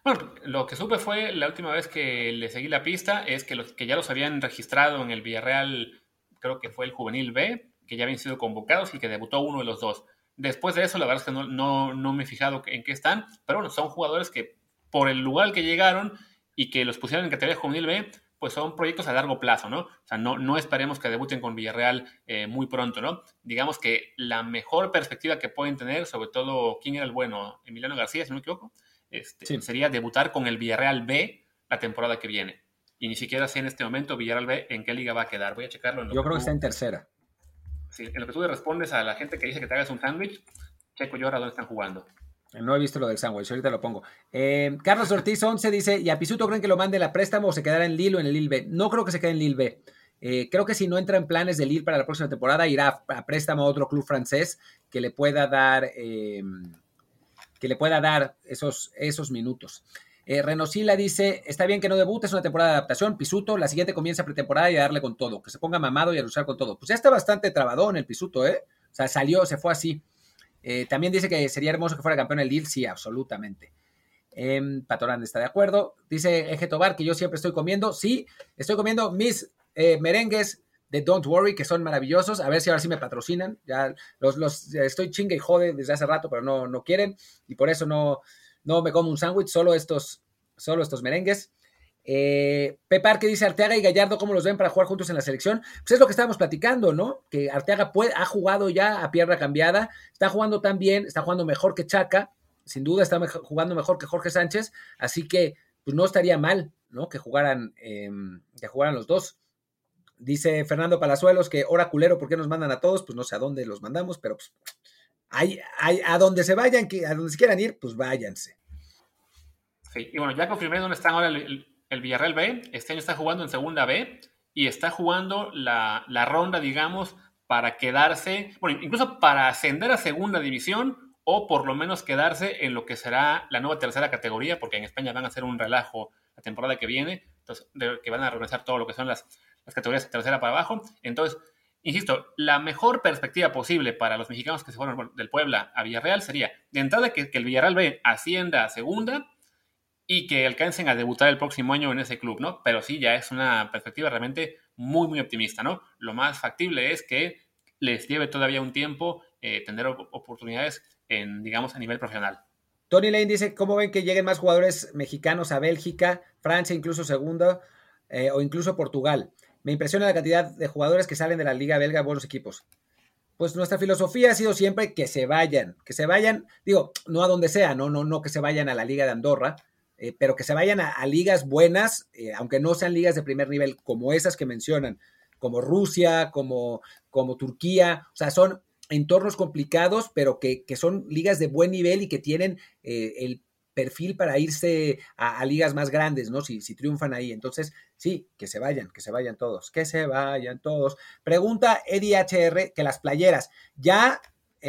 Bueno, lo que supe fue la última vez que le seguí la pista es que, los, que ya los habían registrado en el Villarreal, creo que fue el Juvenil B, que ya habían sido convocados y que debutó uno de los dos. Después de eso, la verdad es que no, no, me he fijado en qué están, pero bueno, son jugadores que por el lugar que llegaron y que los pusieron en categoría Juvenil B, pues son proyectos a largo plazo, ¿no? O sea, no, no esperemos que debuten con Villarreal eh, muy pronto, ¿no? Digamos que la mejor perspectiva que pueden tener, sobre todo, ¿quién era el bueno? Emiliano García, si no me equivoco este, sería debutar con el Villarreal B la temporada que viene. Y ni siquiera sé en este momento Villarreal B en qué liga va a quedar. Voy a checarlo. Yo creo que está en tercera. En lo que tú le respondes a la gente que dice que te hagas un sándwich, checo yo ahora dónde están jugando. No he visto lo del sándwich, ahorita lo pongo. Eh, Carlos Ortiz 11 dice, ¿y a Pisuto creen que lo mande la préstamo o se quedará en Lille o en el Lille B? No creo que se quede en Lille B. Eh, creo que si no entra en planes de Lille para la próxima temporada, irá a, préstamo a otro club francés que le pueda dar... Eh, que le pueda dar esos, esos minutos. Eh, Renosila dice, está bien que no debute, es una temporada de adaptación, Pisuto, la siguiente comienza pretemporada y a darle con todo, que se ponga mamado y a luchar con todo. Pues ya está bastante trabadón el Pisuto, ¿eh? O sea, salió, se fue así. Eh, también dice que sería hermoso que fuera campeón el Lille, sí, absolutamente. Eh, Patorán está de acuerdo. Dice Eje Tobar que yo siempre estoy comiendo, sí, estoy comiendo mis eh, merengues de Don't Worry, que son maravillosos. A ver si ahora sí me patrocinan. Ya los, los estoy chingue y jode desde hace rato, pero no, no quieren. Y por eso no, no me como un sándwich, solo estos, solo estos merengues. Eh, Pepar que dice Arteaga y Gallardo, ¿cómo los ven para jugar juntos en la selección? Pues es lo que estábamos platicando, ¿no? Que Arteaga ha jugado ya a pierna cambiada, está jugando tan bien, está jugando mejor que Chaca, sin duda está jugando mejor que Jorge Sánchez, así que pues no estaría mal, ¿no? Que jugaran, em, que jugaran los dos. Dice Fernando Palazuelos que hora culero, ¿por qué nos mandan a todos? Pues no sé a dónde los mandamos, pero pues hay, hay, a donde se vayan, a donde se quieran ir, pues váyanse. Sí, y bueno, ya confirmé dónde están ahora el, Villarreal B. Este año está jugando en segunda B y está jugando la, la ronda, digamos, para quedarse, bueno, incluso para ascender a segunda división o por lo menos quedarse en lo que será la nueva tercera categoría, porque en España van a hacer un relajo la temporada que viene, entonces que van a regresar todo lo que son las las categorías de tercera para abajo. Entonces, insisto, la mejor perspectiva posible para los mexicanos que se fueron del Puebla a Villarreal sería, de entrada, que, que el Villarreal B ascienda a segunda y que alcancen a debutar el próximo año en ese club, ¿no? Pero sí, ya es una perspectiva realmente muy, muy optimista, ¿no? Lo más factible es que les lleve todavía un tiempo eh, tener oportunidades en, digamos, a nivel profesional. Tony Lane dice, ¿cómo ven que lleguen más jugadores mexicanos a Bélgica, Francia, incluso segundo, eh, o incluso Portugal? Me impresiona la cantidad de jugadores que salen de la liga belga buenos equipos. Pues nuestra filosofía ha sido siempre que se vayan, que se vayan, digo, no a donde sea, no, no, no que se vayan a la liga de Andorra, eh, pero que se vayan a, ligas buenas, eh, aunque no sean ligas de primer nivel como esas que mencionan, como Rusia, como, como Turquía, o sea, son entornos complicados, pero que, son ligas de buen nivel y que tienen eh, el perfil para irse a, ligas más grandes, ¿no? Si, triunfan ahí. Entonces, sí, que se vayan, que se vayan todos, que se vayan todos. Pregunta Eddie HR que las playeras. Ya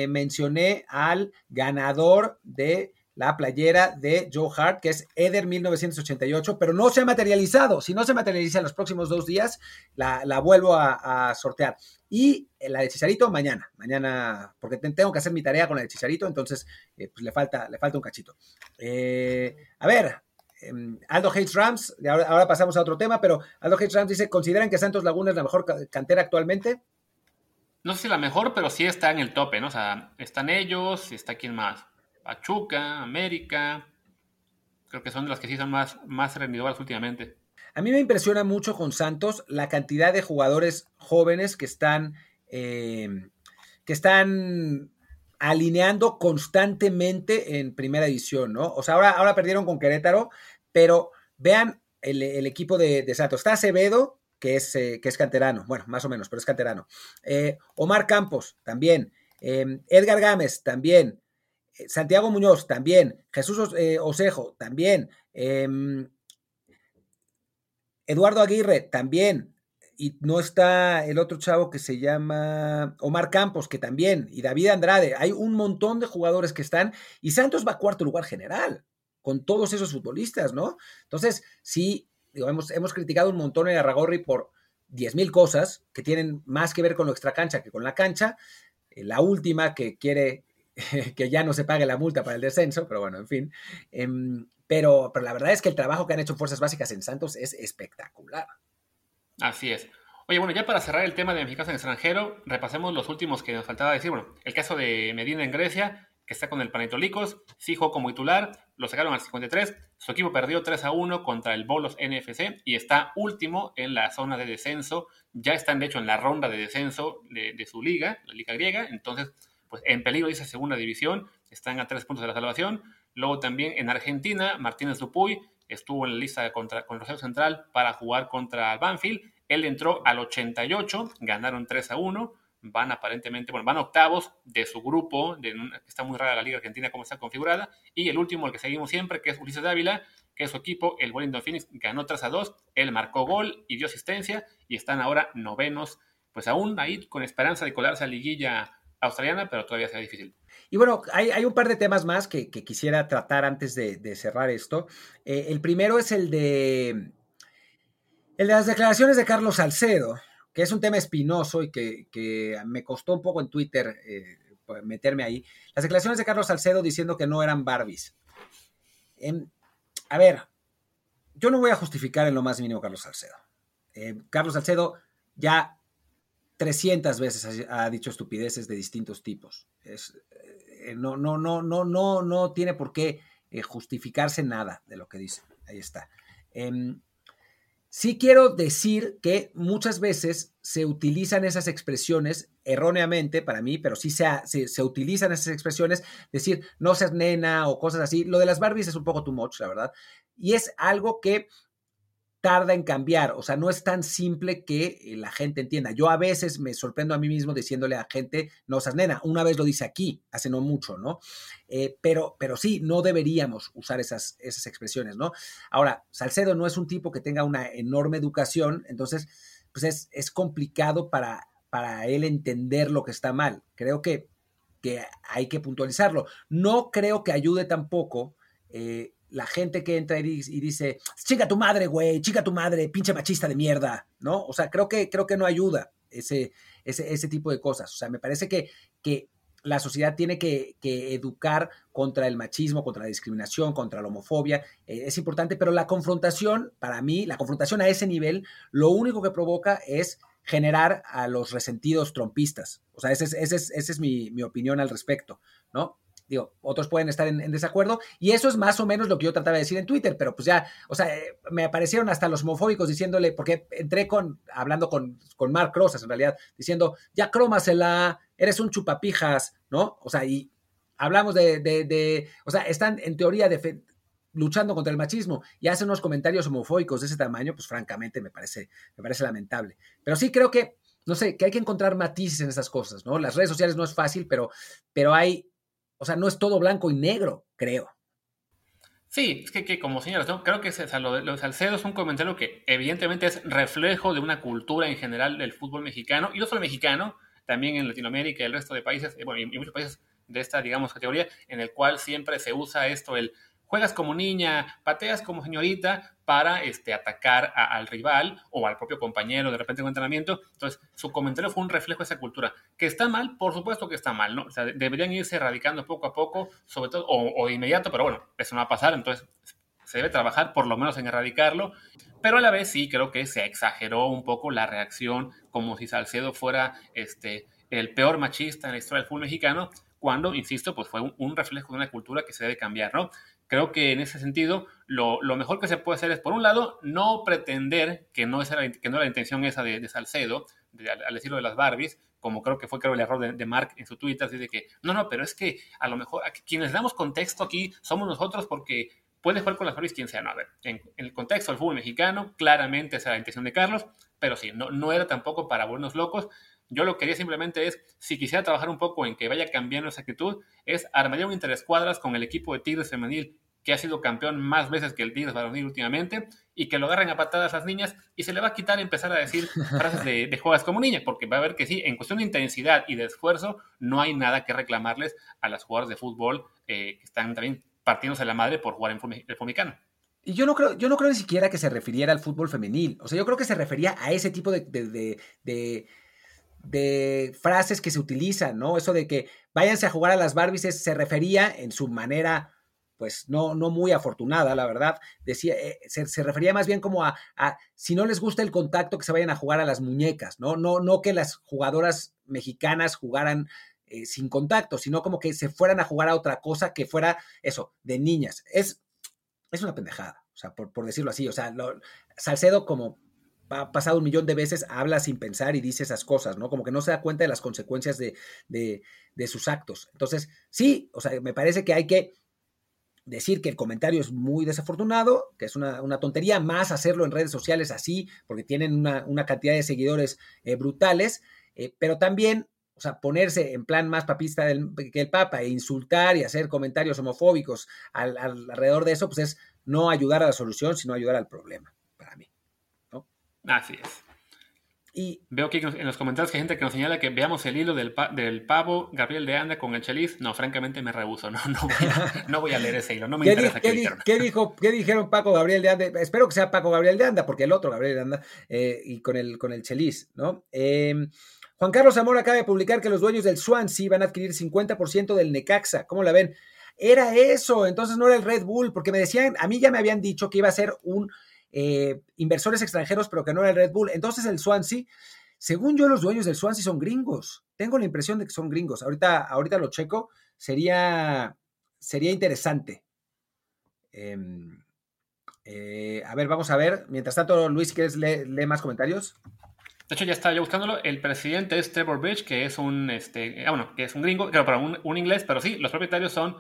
mencioné al ganador de la playera de Joe Hart, que es Eder 1988, pero no se ha materializado. Si no se materializa en los próximos dos días, la, vuelvo a, sortear. Y la de Chicharito mañana, mañana, porque tengo que hacer mi tarea con la de Chicharito, entonces eh, pues le falta, le falta un cachito. Eh, a ver, em, Aldo Hates Rams, ahora, ahora, pasamos a otro tema, pero Aldo Hates Rams dice, ¿consideran que Santos Laguna es la mejor cantera actualmente? No sé si la mejor, pero sí está en el tope, ¿no? O sea, están ellos está quién más. Pachuca, América. Creo que son de las que sí son más, más rendidoras últimamente. A mí me impresiona mucho con Santos la cantidad de jugadores jóvenes que están, eh, que están alineando constantemente en primera edición, ¿no? O sea, ahora, ahora perdieron con Querétaro, pero vean el, equipo de, Santos. Está Acevedo, que es, eh, que es canterano, bueno, más o menos, pero es canterano. Eh, Omar Campos, también. Edgar Gámez, también. Eh, Santiago Muñoz también, Jesús eh, Osejo también, em, Eduardo Aguirre también, y no está el otro chavo que se llama Omar Campos, que también, y David Andrade. Hay un montón de jugadores que están, y Santos va a cuarto lugar general, con todos esos futbolistas, ¿no? Entonces, sí, digo, hemos, hemos criticado un montón a Ragorri por 10.000 cosas que tienen más que ver con lo extracancha que con la cancha. Eh, la última que quiere [LAUGHS] que ya no se pague la multa para el descenso, pero bueno, en fin. Em, pero, pero la verdad es que el trabajo que han hecho Fuerzas Básicas en Santos es espectacular. Así es. Oye, bueno, ya para cerrar el tema de mexicanos en extranjero, repasemos los últimos que nos faltaba decir. Bueno, el caso de Medina en Grecia, que está con el Panetolicos, fijo como titular, lo sacaron al 53, su equipo perdió 3 a 1 contra el Bolos NFC y está último en la zona de descenso, ya están de hecho en la ronda de descenso de, de su liga, la liga griega, entonces pues en peligro dice segunda división, están a tres puntos de la salvación. Luego también en Argentina, Martínez Dupuy estuvo en la lista contra, con Rosario Central para jugar contra Banfield. Él entró al 88, ganaron 3 a 1, van aparentemente, bueno, van octavos de su grupo, está muy rara la Liga Argentina como está configurada, y el último, el que seguimos siempre, que es Ulises Dávila, que es su equipo, el Wellington Phoenix, ganó 3 a 2, él marcó gol y dio asistencia, y están ahora novenos, pues aún ahí con esperanza de colarse a liguilla australiana, pero todavía sea difícil. Y bueno, hay, un par de temas más que, quisiera tratar antes de, cerrar esto. Eh, el primero es el de, el de las declaraciones de Carlos Salcedo, que es un tema espinoso y que, me costó un poco en Twitter eh, meterme ahí. Las declaraciones de Carlos Salcedo diciendo que no eran Barbies. Em, a ver, yo no voy a justificar en lo más mínimo Carlos Salcedo. Eh, Carlos Salcedo ya 300 veces ha, dicho estupideces de distintos tipos. Es, eh, no, no, no, no, no, no tiene por qué eh, justificarse nada de lo que dice. Ahí está. Em, sí quiero decir que muchas veces se utilizan esas expresiones erróneamente para mí, pero sí se, se, se, utilizan esas expresiones, decir no seas nena o cosas así. Lo de las Barbies es un poco too much, la verdad. Y es algo que tarda en cambiar, o sea, no es tan simple que eh, la gente entienda. Yo a veces me sorprendo a mí mismo diciéndole a gente, no seas nena, una vez lo dice aquí, hace no mucho, ¿no? Eh, pero, pero sí, no deberíamos usar esas, esas expresiones, ¿no? Ahora, Salcedo no es un tipo que tenga una enorme educación, entonces, pues es, es complicado para, para él entender lo que está mal. Creo que, que hay que puntualizarlo. No creo que ayude tampoco. Eh, la gente que entra y, dice, chica tu madre, güey, chica tu madre, pinche machista de mierda, ¿no? O sea, creo que, creo que no ayuda. ese, ese, ese tipo de cosas. O sea, me parece que, que la sociedad tiene que, educar contra el machismo, contra la discriminación, contra la homofobia. Eh, es importante, pero la confrontación, para mí, la confrontación a ese nivel, lo único que provoca es generar a los resentidos trompistas. O sea, esa es, ese es, ese es mi, mi, opinión al respecto, ¿no? Digo, otros pueden estar en, desacuerdo y eso es más o menos lo que yo trataba de decir en Twitter, pero pues ya, o sea, eh, me aparecieron hasta los homofóbicos diciéndole, porque entré con, hablando con, con Mark Rosas en realidad, diciendo, ya crómasela, eres un chupapijas, ¿no? O sea, y hablamos de, de, o sea, están en teoría luchando contra el machismo y hacen unos comentarios homofóbicos de ese tamaño, pues francamente me parece, me parece lamentable. Pero sí creo que, no sé, que hay que encontrar matices en esas cosas, ¿no? Las redes sociales no es fácil, pero, pero hay o sea, no es todo blanco y negro, creo. Sí, es que, como señalas, creo que lo, de, Salcedo es un comentario que evidentemente es reflejo de una cultura en general del fútbol mexicano, y no solo mexicano, también en Latinoamérica y el resto de países, bueno, y muchos países de esta, digamos, categoría, en el cual siempre se usa esto, el juegas como niña, pateas como señorita para este, atacar al rival o al propio compañero de repente en un entrenamiento. Entonces, su comentario fue un reflejo de esa cultura. ¿Que está mal? Por supuesto que está mal, ¿no? O sea, deberían irse erradicando poco a poco, sobre todo, o, de inmediato, pero bueno, eso no va a pasar, entonces se debe trabajar por lo menos en erradicarlo, pero a la vez sí creo que se exageró un poco la reacción, como si Salcedo fuera este, el peor machista en la historia del fútbol mexicano, cuando, insisto, pues fue un reflejo de una cultura que se debe cambiar, ¿no? Creo que en ese sentido, lo, mejor que se puede hacer es, por un lado, no pretender que no, es que no la intención esa de, Salcedo, al, decirlo de las Barbies, como creo que fue creo el error de, Mark en su Twitter, dice que no, no, pero es que a lo mejor quienes damos contexto aquí somos nosotros porque puede jugar con las Barbies quien sea. No, a ver, en, el contexto del fútbol mexicano, claramente esa era la intención de Carlos, pero sí, no, no era tampoco para buenos locos. Yo lo que quería simplemente es, si quisiera trabajar un poco en que vaya cambiando esa actitud, es armaría un interescuadras con el equipo de Tigres femenil que ha sido campeón más veces que el Tigres varonil últimamente, y que lo agarren a patadas las niñas, y se le va a quitar empezar a decir [LAUGHS] frases de, de juegas como niña, porque va a ver que sí, en cuestión de intensidad y de esfuerzo, no hay nada que reclamarles a las jugadoras de fútbol eh, que están también partiéndose la madre por jugar en el fomicano. Y yo no creo, yo no creo ni siquiera que se refiriera al fútbol femenil. O sea, yo creo que se refería a ese tipo de, de de frases que se utilizan, ¿no? Eso de que váyanse a jugar a las Barbies se refería en su manera, pues no, no muy afortunada, la verdad. Decía, eh, se, refería más bien como a, si no les gusta el contacto, que se vayan a jugar a las muñecas, ¿no? No, no que las jugadoras mexicanas jugaran eh, sin contacto, sino como que se fueran a jugar a otra cosa que fuera eso, de niñas. Es, es una pendejada, o sea, por, decirlo así. O sea, Salcedo como ha pasado un millón de veces, habla sin pensar y dice esas cosas, ¿no? Como que no se da cuenta de las consecuencias de, de, sus actos. Entonces, sí, o sea, me parece que hay que decir que el comentario es muy desafortunado, que es una, tontería, más hacerlo en redes sociales así, porque tienen una, cantidad de seguidores eh, brutales, eh, pero también, o sea, ponerse en plan más papista que el Papa e insultar y hacer comentarios homofóbicos alrededor de eso, pues es no ayudar a la solución, sino ayudar al problema. Así es. Y veo aquí en los comentarios que hay gente que nos señala que veamos el hilo del, del pavo Gabriel de Anda con el Chelis. No, francamente me rehuso. No, no, voy, a, [LAUGHS] leer ese hilo. No me interesa qué, qué, dijo, ¿Qué dijeron Paco Gabriel de Anda? Espero que sea Paco Gabriel de Anda, porque el otro Gabriel de Anda eh, y con el, con el Chelis, ¿no? Em, Juan Carlos Zamora acaba de publicar que los dueños del Swansea van a adquirir 50% del Necaxa. ¿Cómo la ven? Era eso, entonces no era el Red Bull, porque me decían, a mí ya me habían dicho que iba a ser un eh, inversores extranjeros, pero que no era el Red Bull. Entonces el Swansea, según yo, los dueños del Swansea son gringos. Tengo la impresión de que son gringos. Ahorita, ahorita lo checo. Sería, sería interesante. Em, eh, a ver, vamos a ver. Mientras tanto, Luis, ¿quieres leer lee más comentarios? De hecho, ya estaba yo buscándolo. El presidente es Trevor Bridge, que es un, este, ah, bueno, que es un gringo, claro, para un, un, inglés, pero sí, los propietarios son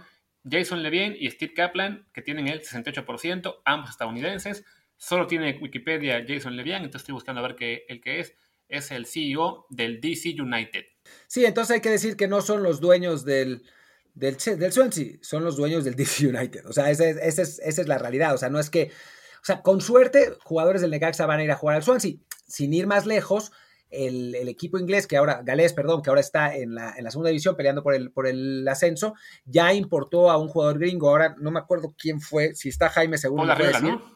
Jason Levine y Steve Kaplan, que tienen el 68%, ambos estadounidenses. Solo tiene Wikipedia Jason Levian, entonces estoy buscando a ver qué, el que es. Es el CEO del DC United. Sí, entonces hay que decir que no son los dueños del, del, del Swansea, son los dueños del [LAUGHS] DC United. O sea, esa es, esa es la realidad. O sea, no es que. O sea, con suerte, jugadores del Necaxa van a ir a jugar al Swansea. Sin ir más lejos, el, equipo inglés, que ahora, galés, perdón, que ahora está en la, en la, segunda división peleando por el, por el ascenso, ya importó a un jugador gringo. Ahora no me acuerdo quién fue, si está Jaime seguro. Paul Arriola, ¿no?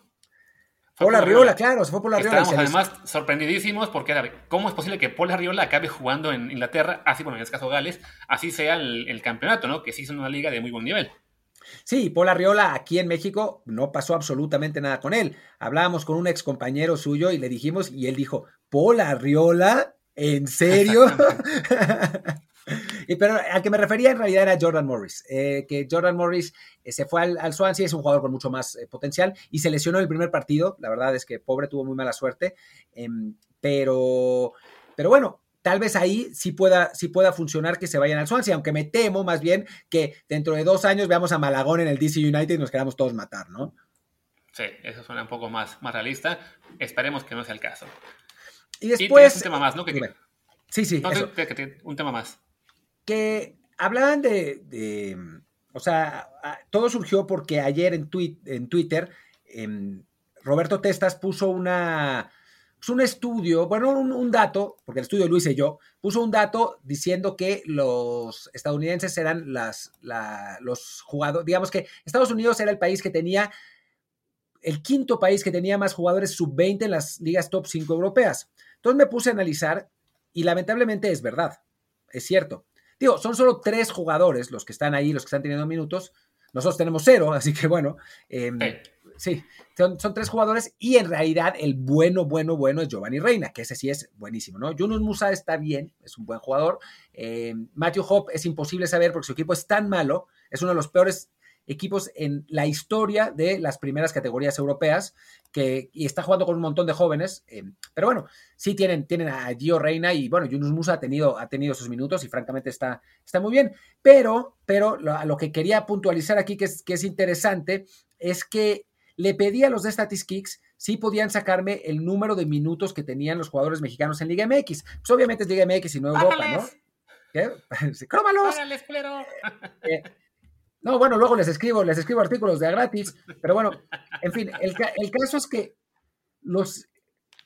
Paul Arriola, claro, se fue Paul Arriola. Estamos además sorprendidísimos porque era, ¿cómo es posible que Paul Arriola acabe jugando en Inglaterra, así, bueno, en este caso Gales, así sea el, campeonato, ¿no? Que sí es una liga de muy buen nivel. Sí, Paul Arriola aquí en México no pasó absolutamente nada con él. Hablábamos con un ex compañero suyo y le dijimos, y él dijo, Paul Arriola, ¿en serio? [LAUGHS] [LAUGHS] y, pero al que me refería en realidad era Jordan Morris, eh, que Jordan Morris eh, se fue al, Swansea, es un jugador con mucho más eh, potencial y se lesionó en el primer partido, la verdad es que pobre tuvo muy mala suerte, em, pero, pero bueno, tal vez ahí sí pueda, sí pueda funcionar que se vayan al Swansea, aunque me temo más bien que dentro de dos años veamos a Malagón en el DC United y nos queramos todos matar, ¿no? Sí, eso suena un poco más, más realista. Esperemos que no sea el caso. Y después... un tema más, ¿no? sí, sí. un tema más. Que hablaban de, o sea, todo surgió porque ayer en, en Twitter em, Roberto Testas puso una pues, un estudio, bueno, un, dato, porque el estudio lo hice yo, puso un dato diciendo que los estadounidenses eran las, los jugadores, digamos que Estados Unidos era el país que tenía, el quinto país que tenía más jugadores sub-20 en las ligas top 5 europeas. Entonces me puse a analizar y lamentablemente es verdad, es cierto. Digo, son solo tres jugadores los que están ahí, los que están teniendo minutos. Nosotros tenemos cero, [LAUGHS] así que bueno. Em, sí, son, tres jugadores y en realidad el bueno, bueno, bueno es Giovanni Reina, que ese sí es buenísimo, ¿no? Yunus Musa está bien, es un buen jugador. Eh, Matthew Hope es imposible saber porque su equipo es tan malo, es uno de los peores equipos en la historia de las primeras categorías europeas, que y está jugando con un montón de jóvenes, eh, pero bueno, sí tienen, tienen a Gio Reina y bueno, Yunus Musa ha tenido, ha tenido sus minutos y francamente está, está muy bien, pero, pero lo, lo que quería puntualizar aquí que es, que es interesante es que le pedí a los de Statistics si podían sacarme el número de minutos que tenían los jugadores mexicanos en Liga MX. Pues obviamente es Liga MX y no Europa, ¿no? ¿Qué? [LAUGHS] ¡Crómalos! Eh, no, bueno, luego les escribo, les escribo artículos de a gratis, pero bueno, en fin, el, caso es que los,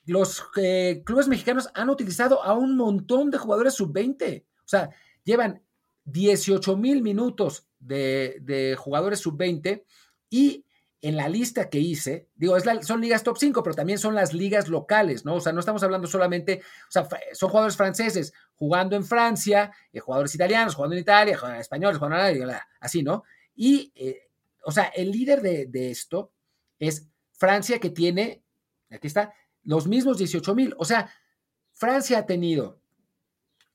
los eh, clubes mexicanos han utilizado a un montón de jugadores sub-20. O sea, llevan 18 mil minutos de, de jugadores sub-20 y en la lista que hice, digo, son ligas top 5, pero también son las ligas locales, ¿no? O sea, no estamos hablando solamente, o sea, son jugadores franceses jugando en Francia, eh, jugadores italianos jugando en Italia, jugadores españoles jugando en así, ¿no? Y, eh, o sea, el líder de, esto es Francia que tiene, aquí está, los mismos 18 mil. O sea, Francia ha tenido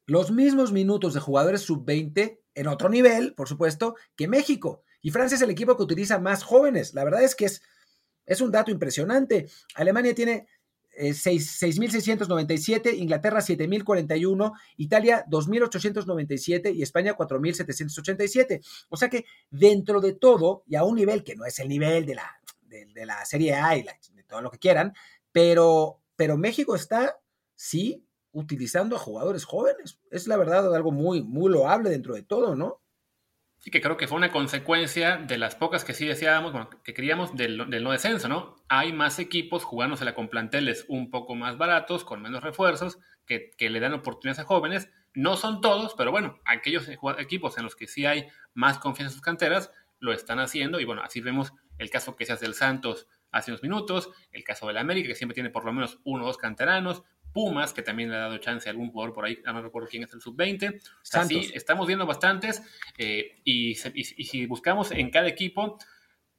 los mismos minutos de jugadores sub-20 en otro nivel, por supuesto, que México. Y Francia es el equipo que utiliza más jóvenes. La verdad es que es, es un dato impresionante. Alemania tiene 6.697, eh, Inglaterra 7.041, Italia 2.897 y España 4.787. O sea que dentro de todo, y a un nivel que no es el nivel de la, de, la Serie A y de todo lo que quieran, pero, pero México está, sí, utilizando a jugadores jóvenes. Es la verdad algo muy, muy loable dentro de todo, ¿no? Sí, que creo que fue una consecuencia de las pocas que sí deseábamos, bueno, que queríamos del, no descenso, ¿no? Hay más equipos jugándosela con planteles un poco más baratos, con menos refuerzos, que, que le dan oportunidades a jóvenes. No son todos, pero bueno, aquellos equipos en los que sí hay más confianza en sus canteras, lo están haciendo. Y bueno, así vemos el caso que se hace del Santos hace unos minutos, el caso del América, que siempre tiene por lo menos uno o dos canteranos, Pumas, que también le ha dado chance a algún jugador por ahí, no recuerdo quién es el sub-20. Así estamos viendo bastantes eh, y, si buscamos en cada equipo,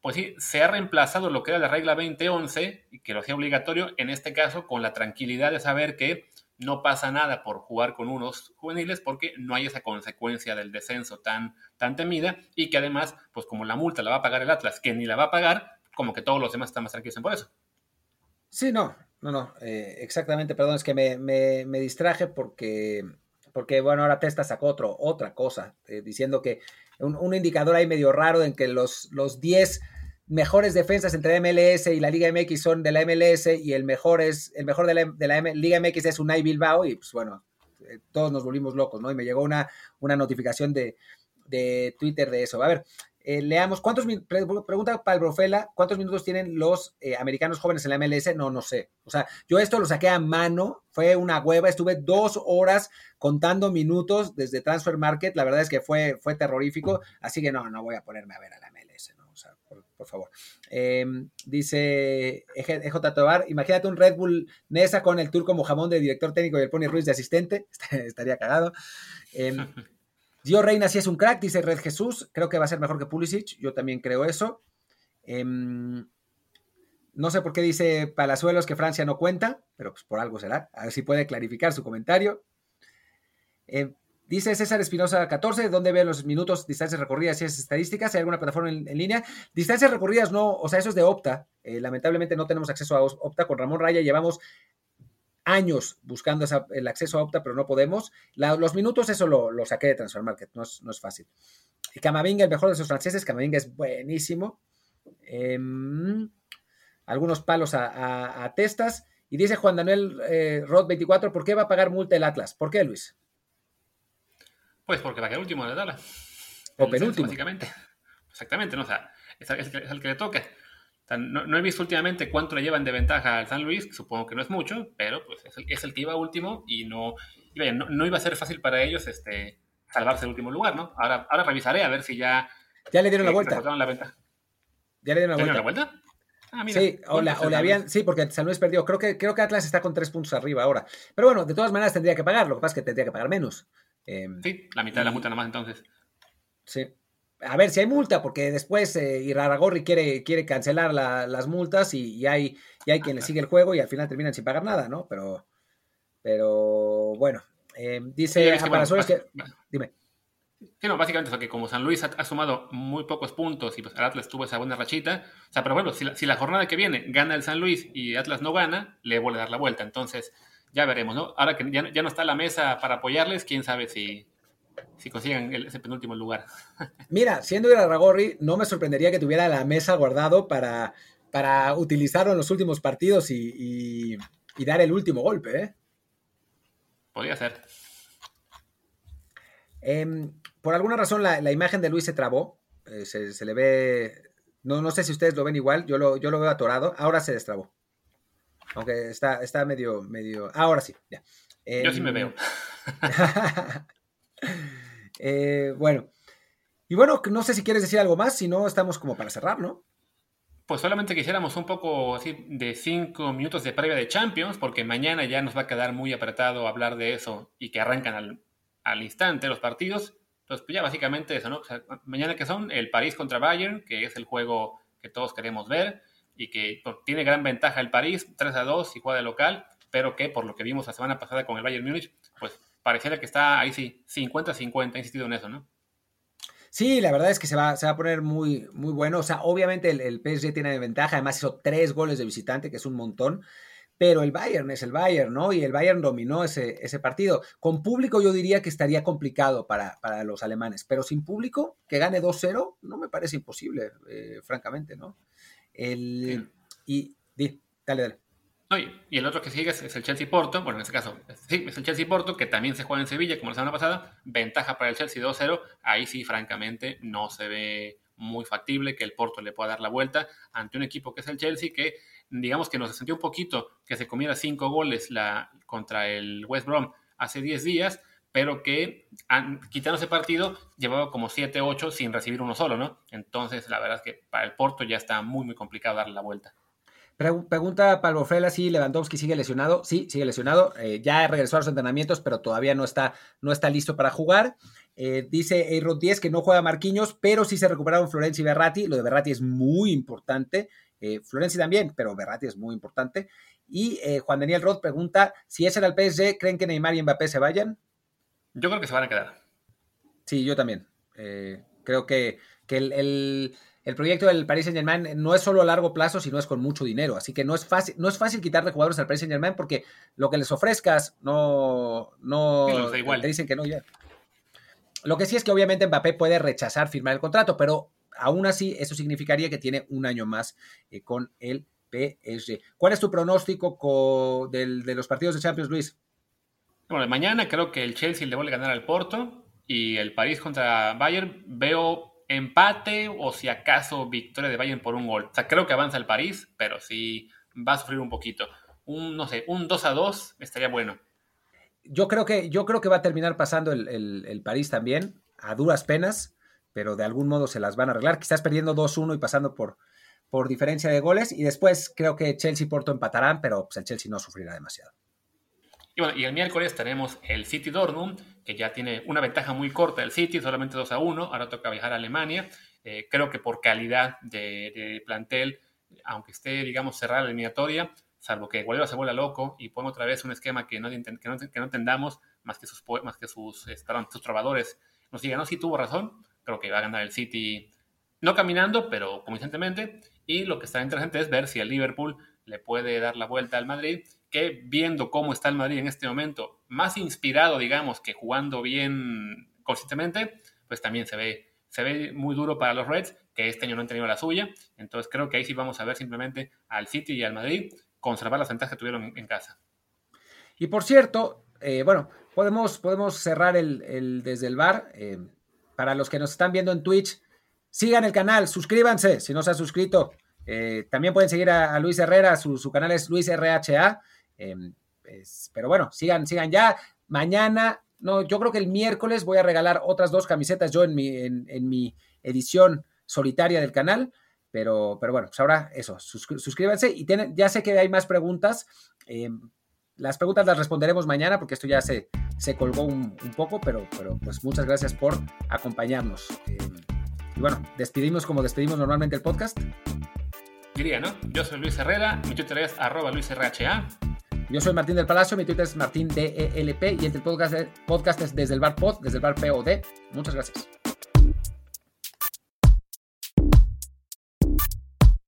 pues sí, se ha reemplazado lo que era la regla 2011 y que lo hacía obligatorio, en este caso con la tranquilidad de saber que no pasa nada por jugar con unos juveniles porque no hay esa consecuencia del descenso tan, tan temida y que además, pues como la multa la va a pagar el Atlas, que ni la va a pagar, como que todos los demás están más tranquilos por eso. Sí, no, no, no, eh, exactamente, perdón, es que me, me, distraje porque, porque, bueno, ahora Testa sacó otro, otra cosa, eh, diciendo que un, indicador ahí medio raro en que los, los 10 mejores defensas entre MLS y la Liga MX son de la MLS y el mejor es el mejor de la, de la Liga MX es Unai Bilbao y pues bueno, eh, todos nos volvimos locos, ¿no? Y me llegó una, una notificación de, de Twitter de eso. A ver, eh, leamos, ¿cuántos pregunta Palbrofela, ¿cuántos minutos tienen los eh, americanos jóvenes en la MLS? No, no sé. O sea, yo esto lo saqué a mano, fue una hueva, estuve dos horas contando minutos desde Transfer Market, la verdad es que fue, fue terrorífico, así que no, no voy a ponerme a ver a la MLS, ¿no? O sea, por favor. Em, dice EJ Tobar, imagínate un Red Bull Nesa con el turco Mojamón de director técnico y el Pony Ruiz de asistente. [LAUGHS] Estaría cagado. Gio Reina sí es un crack, dice Red Jesús. Creo que va a ser mejor que Pulisic. Yo también creo eso. Em, no sé por qué dice Palazuelos que Francia no cuenta, pero pues por algo será. A ver si puede clarificar su comentario. Eh, dice César Espinosa 14, ¿dónde ve los minutos, distancias recorridas y esas estadísticas? ¿Hay alguna plataforma en, línea? Distancias recorridas no, o sea, eso es de Opta. Eh, lamentablemente no tenemos acceso a Opta. Con Ramón Raya llevamos años buscando el acceso a Opta, pero no podemos. los minutos, eso lo, saqué de Transfer Market, no es, no es fácil. Camavinga, el mejor de esos franceses, Camavinga es buenísimo. Em, algunos palos a, testas. Y dice Juan Daniel eh, Rod 24, ¿por qué va a pagar multa el Atlas? ¿Por qué, Luis? Pues porque va a quedar último de la tabla. O penúltimo. Básicamente. Exactamente, ¿no? O sea, es, el que le no, he visto últimamente cuánto le llevan de ventaja al San Luis, supongo que no es mucho, pero pues es el, que iba último y no, no, iba a ser fácil para ellos este, salvarse el último lugar, ¿no? Ahora, ahora revisaré a ver si ya... Ya le dieron la vuelta. La ventaja. Ya le dieron la vuelta. Ah, sí, o, le habían, sí, porque San Luis perdió. Creo que, creo que Atlas está con tres puntos arriba ahora. Pero bueno, de todas maneras tendría que pagar. Lo que pasa es que tendría que pagar menos. Em, sí, la mitad de la multa nada más entonces. Sí. A ver si hay multa, porque después eh, Iraragorri quiere, quiere cancelar las multas y, hay, y hay quien le sigue el juego y al final terminan sin pagar nada, ¿no? Pero, pero bueno, em, dice sí, que, Dime. Sí, no, básicamente, o que como San Luis ha, sumado muy pocos puntos y pues Atlas tuvo esa buena rachita, o sea, pero bueno, si la, jornada que viene gana el San Luis y Atlas no gana, le vuelve a dar la vuelta. Entonces, ya veremos, ¿no? Ahora que ya, no está la mesa para apoyarles, quién sabe si, si consigan ese penúltimo lugar. [LAUGHS] Mira, siendo Irarragorri, no me sorprendería que tuviera la mesa guardado para, para utilizarlo en los últimos partidos y, y dar el último golpe, ¿eh? Podría ser. Eh, por alguna razón la, imagen de Luis se trabó, eh, se, le ve, no, no sé si ustedes lo ven igual, yo lo, yo lo veo atorado, ahora se destrabó. Aunque está, está medio, medio, ahora sí, ya. yo sí me veo. [LAUGHS] [LAUGHS] Eh, bueno, y bueno, no sé si quieres decir algo más, si no estamos como para cerrar, ¿no? Pues solamente quisiéramos un poco así de cinco minutos de previa de Champions, porque mañana ya nos va a quedar muy apretado hablar de eso y que arrancan al, al instante los partidos. Entonces, pues ya básicamente eso, ¿no? mañana que son el París contra Bayern, que es el juego que todos queremos ver y que pues, tiene gran ventaja el París, 3 a 2 y juega de local, pero que por lo que vimos la semana pasada con el Bayern Múnich, pareciera que está ahí sí, 50-50, he insistido en eso, ¿no? Sí, la verdad es que se va, se va a poner muy, muy bueno. O sea, obviamente el, el PSG tiene ventaja, además hizo tres goles de visitante, que es un montón pero el Bayern es el Bayern, ¿no? Y el Bayern dominó ese, ese partido. Con público yo diría que estaría complicado para, para los alemanes, pero sin público, que gane 2-0, no me parece imposible, eh, francamente, ¿no? El, Y, dale, dale. Y, el otro que sigue es, el Chelsea-Porto, bueno, en este caso, sí, es el Chelsea-Porto, que también se juega en Sevilla, como la semana pasada, ventaja para el Chelsea 2-0, ahí sí, francamente, no se ve muy factible que el Porto le pueda dar la vuelta ante un equipo que es el Chelsea, que digamos que nos sentió un poquito que se comiera cinco goles la, contra el West Brom hace 10 días, pero que quitando ese partido llevaba como 7, 8 sin recibir uno solo, ¿no? Entonces, la verdad es que para el Porto ya está muy, muy complicado darle la vuelta. Pregunta Pablo Frela si Lewandowski sigue lesionado. Sí, sigue lesionado. Eh, ya regresó a los entrenamientos, pero todavía no está, no está listo para jugar. Eh, dice Eirod 10 que no juega Marquinhos, pero sí se recuperaron Florenzi y Berratti. Lo de Berratti es muy importante. Eh, Florenzi también, pero Berratti es muy importante. Y eh, Juan Daniel Roth pregunta, si ese era el PSG, ¿creen que Neymar y Mbappé se vayan? Yo creo que se van a quedar. Sí, yo también. Creo que, el, proyecto del Paris Saint Germain no es solo a largo plazo, sino es con mucho dinero. Así que no es fácil, no es fácil quitarle jugadores al Paris Saint Germain porque lo que les ofrezcas no, no te dicen que no ya. Lo que sí es que obviamente Mbappé puede rechazar firmar el contrato, pero aún así, eso significaría que tiene un año más eh, con el PSG. ¿Cuál es tu pronóstico de los partidos de Champions, Luis? Bueno, mañana creo que el Chelsea le vuelve a ganar al Porto y el París contra Bayern veo empate o si acaso victoria de Bayern por un gol. O sea, creo que avanza el París, pero sí va a sufrir un poquito. Un, no sé, un 2 a 2 estaría bueno. Yo creo que, yo creo que va a terminar pasando el, el París también, a duras penas pero de algún modo se las van a arreglar. Quizás perdiendo 2-1 y pasando por, por diferencia de goles. Y después creo que Chelsea y Porto empatarán, pero pues, el Chelsea no sufrirá demasiado. Y bueno, y el miércoles tenemos el City Dortmund, que ya tiene una ventaja muy corta del City, solamente 2 a 1. Ahora toca viajar a Alemania. Eh, creo que por calidad de, plantel, aunque esté, digamos, cerrada la eliminatoria, salvo que Guardiola se vuelva loco y ponga otra vez un esquema que no, que no, que no entendamos, más que sus, más que sus, eh, sus trovadores nos digan, no, sí tuvo razón, creo que va a ganar el City, no caminando, pero convincentemente. Y lo que está interesante es ver si el Liverpool le puede dar la vuelta al Madrid, que viendo cómo está el Madrid en este momento, más inspirado, digamos, que jugando bien consistentemente, pues también se ve, se ve muy duro para los Reds, que este año no han tenido la suya. Entonces creo que ahí sí vamos a ver simplemente al City y al Madrid conservar las ventajas que tuvieron en, casa. Y por cierto, eh, bueno, podemos, podemos cerrar el, desde el bar. Eh, para los que nos están viendo en Twitch, sigan el canal, suscríbanse si no se han suscrito. Eh, también pueden seguir a, Luis Herrera, su, canal es Luis RHA. Pero bueno, sigan, sigan ya. Mañana, no, yo creo que el miércoles voy a regalar otras dos camisetas yo en mi, en mi edición solitaria del canal. Pero, pero bueno, pues ahora eso, suscríbanse y ya sé que hay más preguntas. Eh, las preguntas las responderemos mañana porque esto ya se, se colgó un, poco, pero, pero pues muchas gracias por acompañarnos. Eh, y bueno, despedimos como despedimos normalmente el podcast. Diría, ¿no? Yo soy Luis Herrera, mi Twitter es arroba luisrha. Yo soy Martín del Palacio, mi Twitter es martindelp y este podcast, podcast es desde el bar pod, desde el bar POD. Muchas gracias.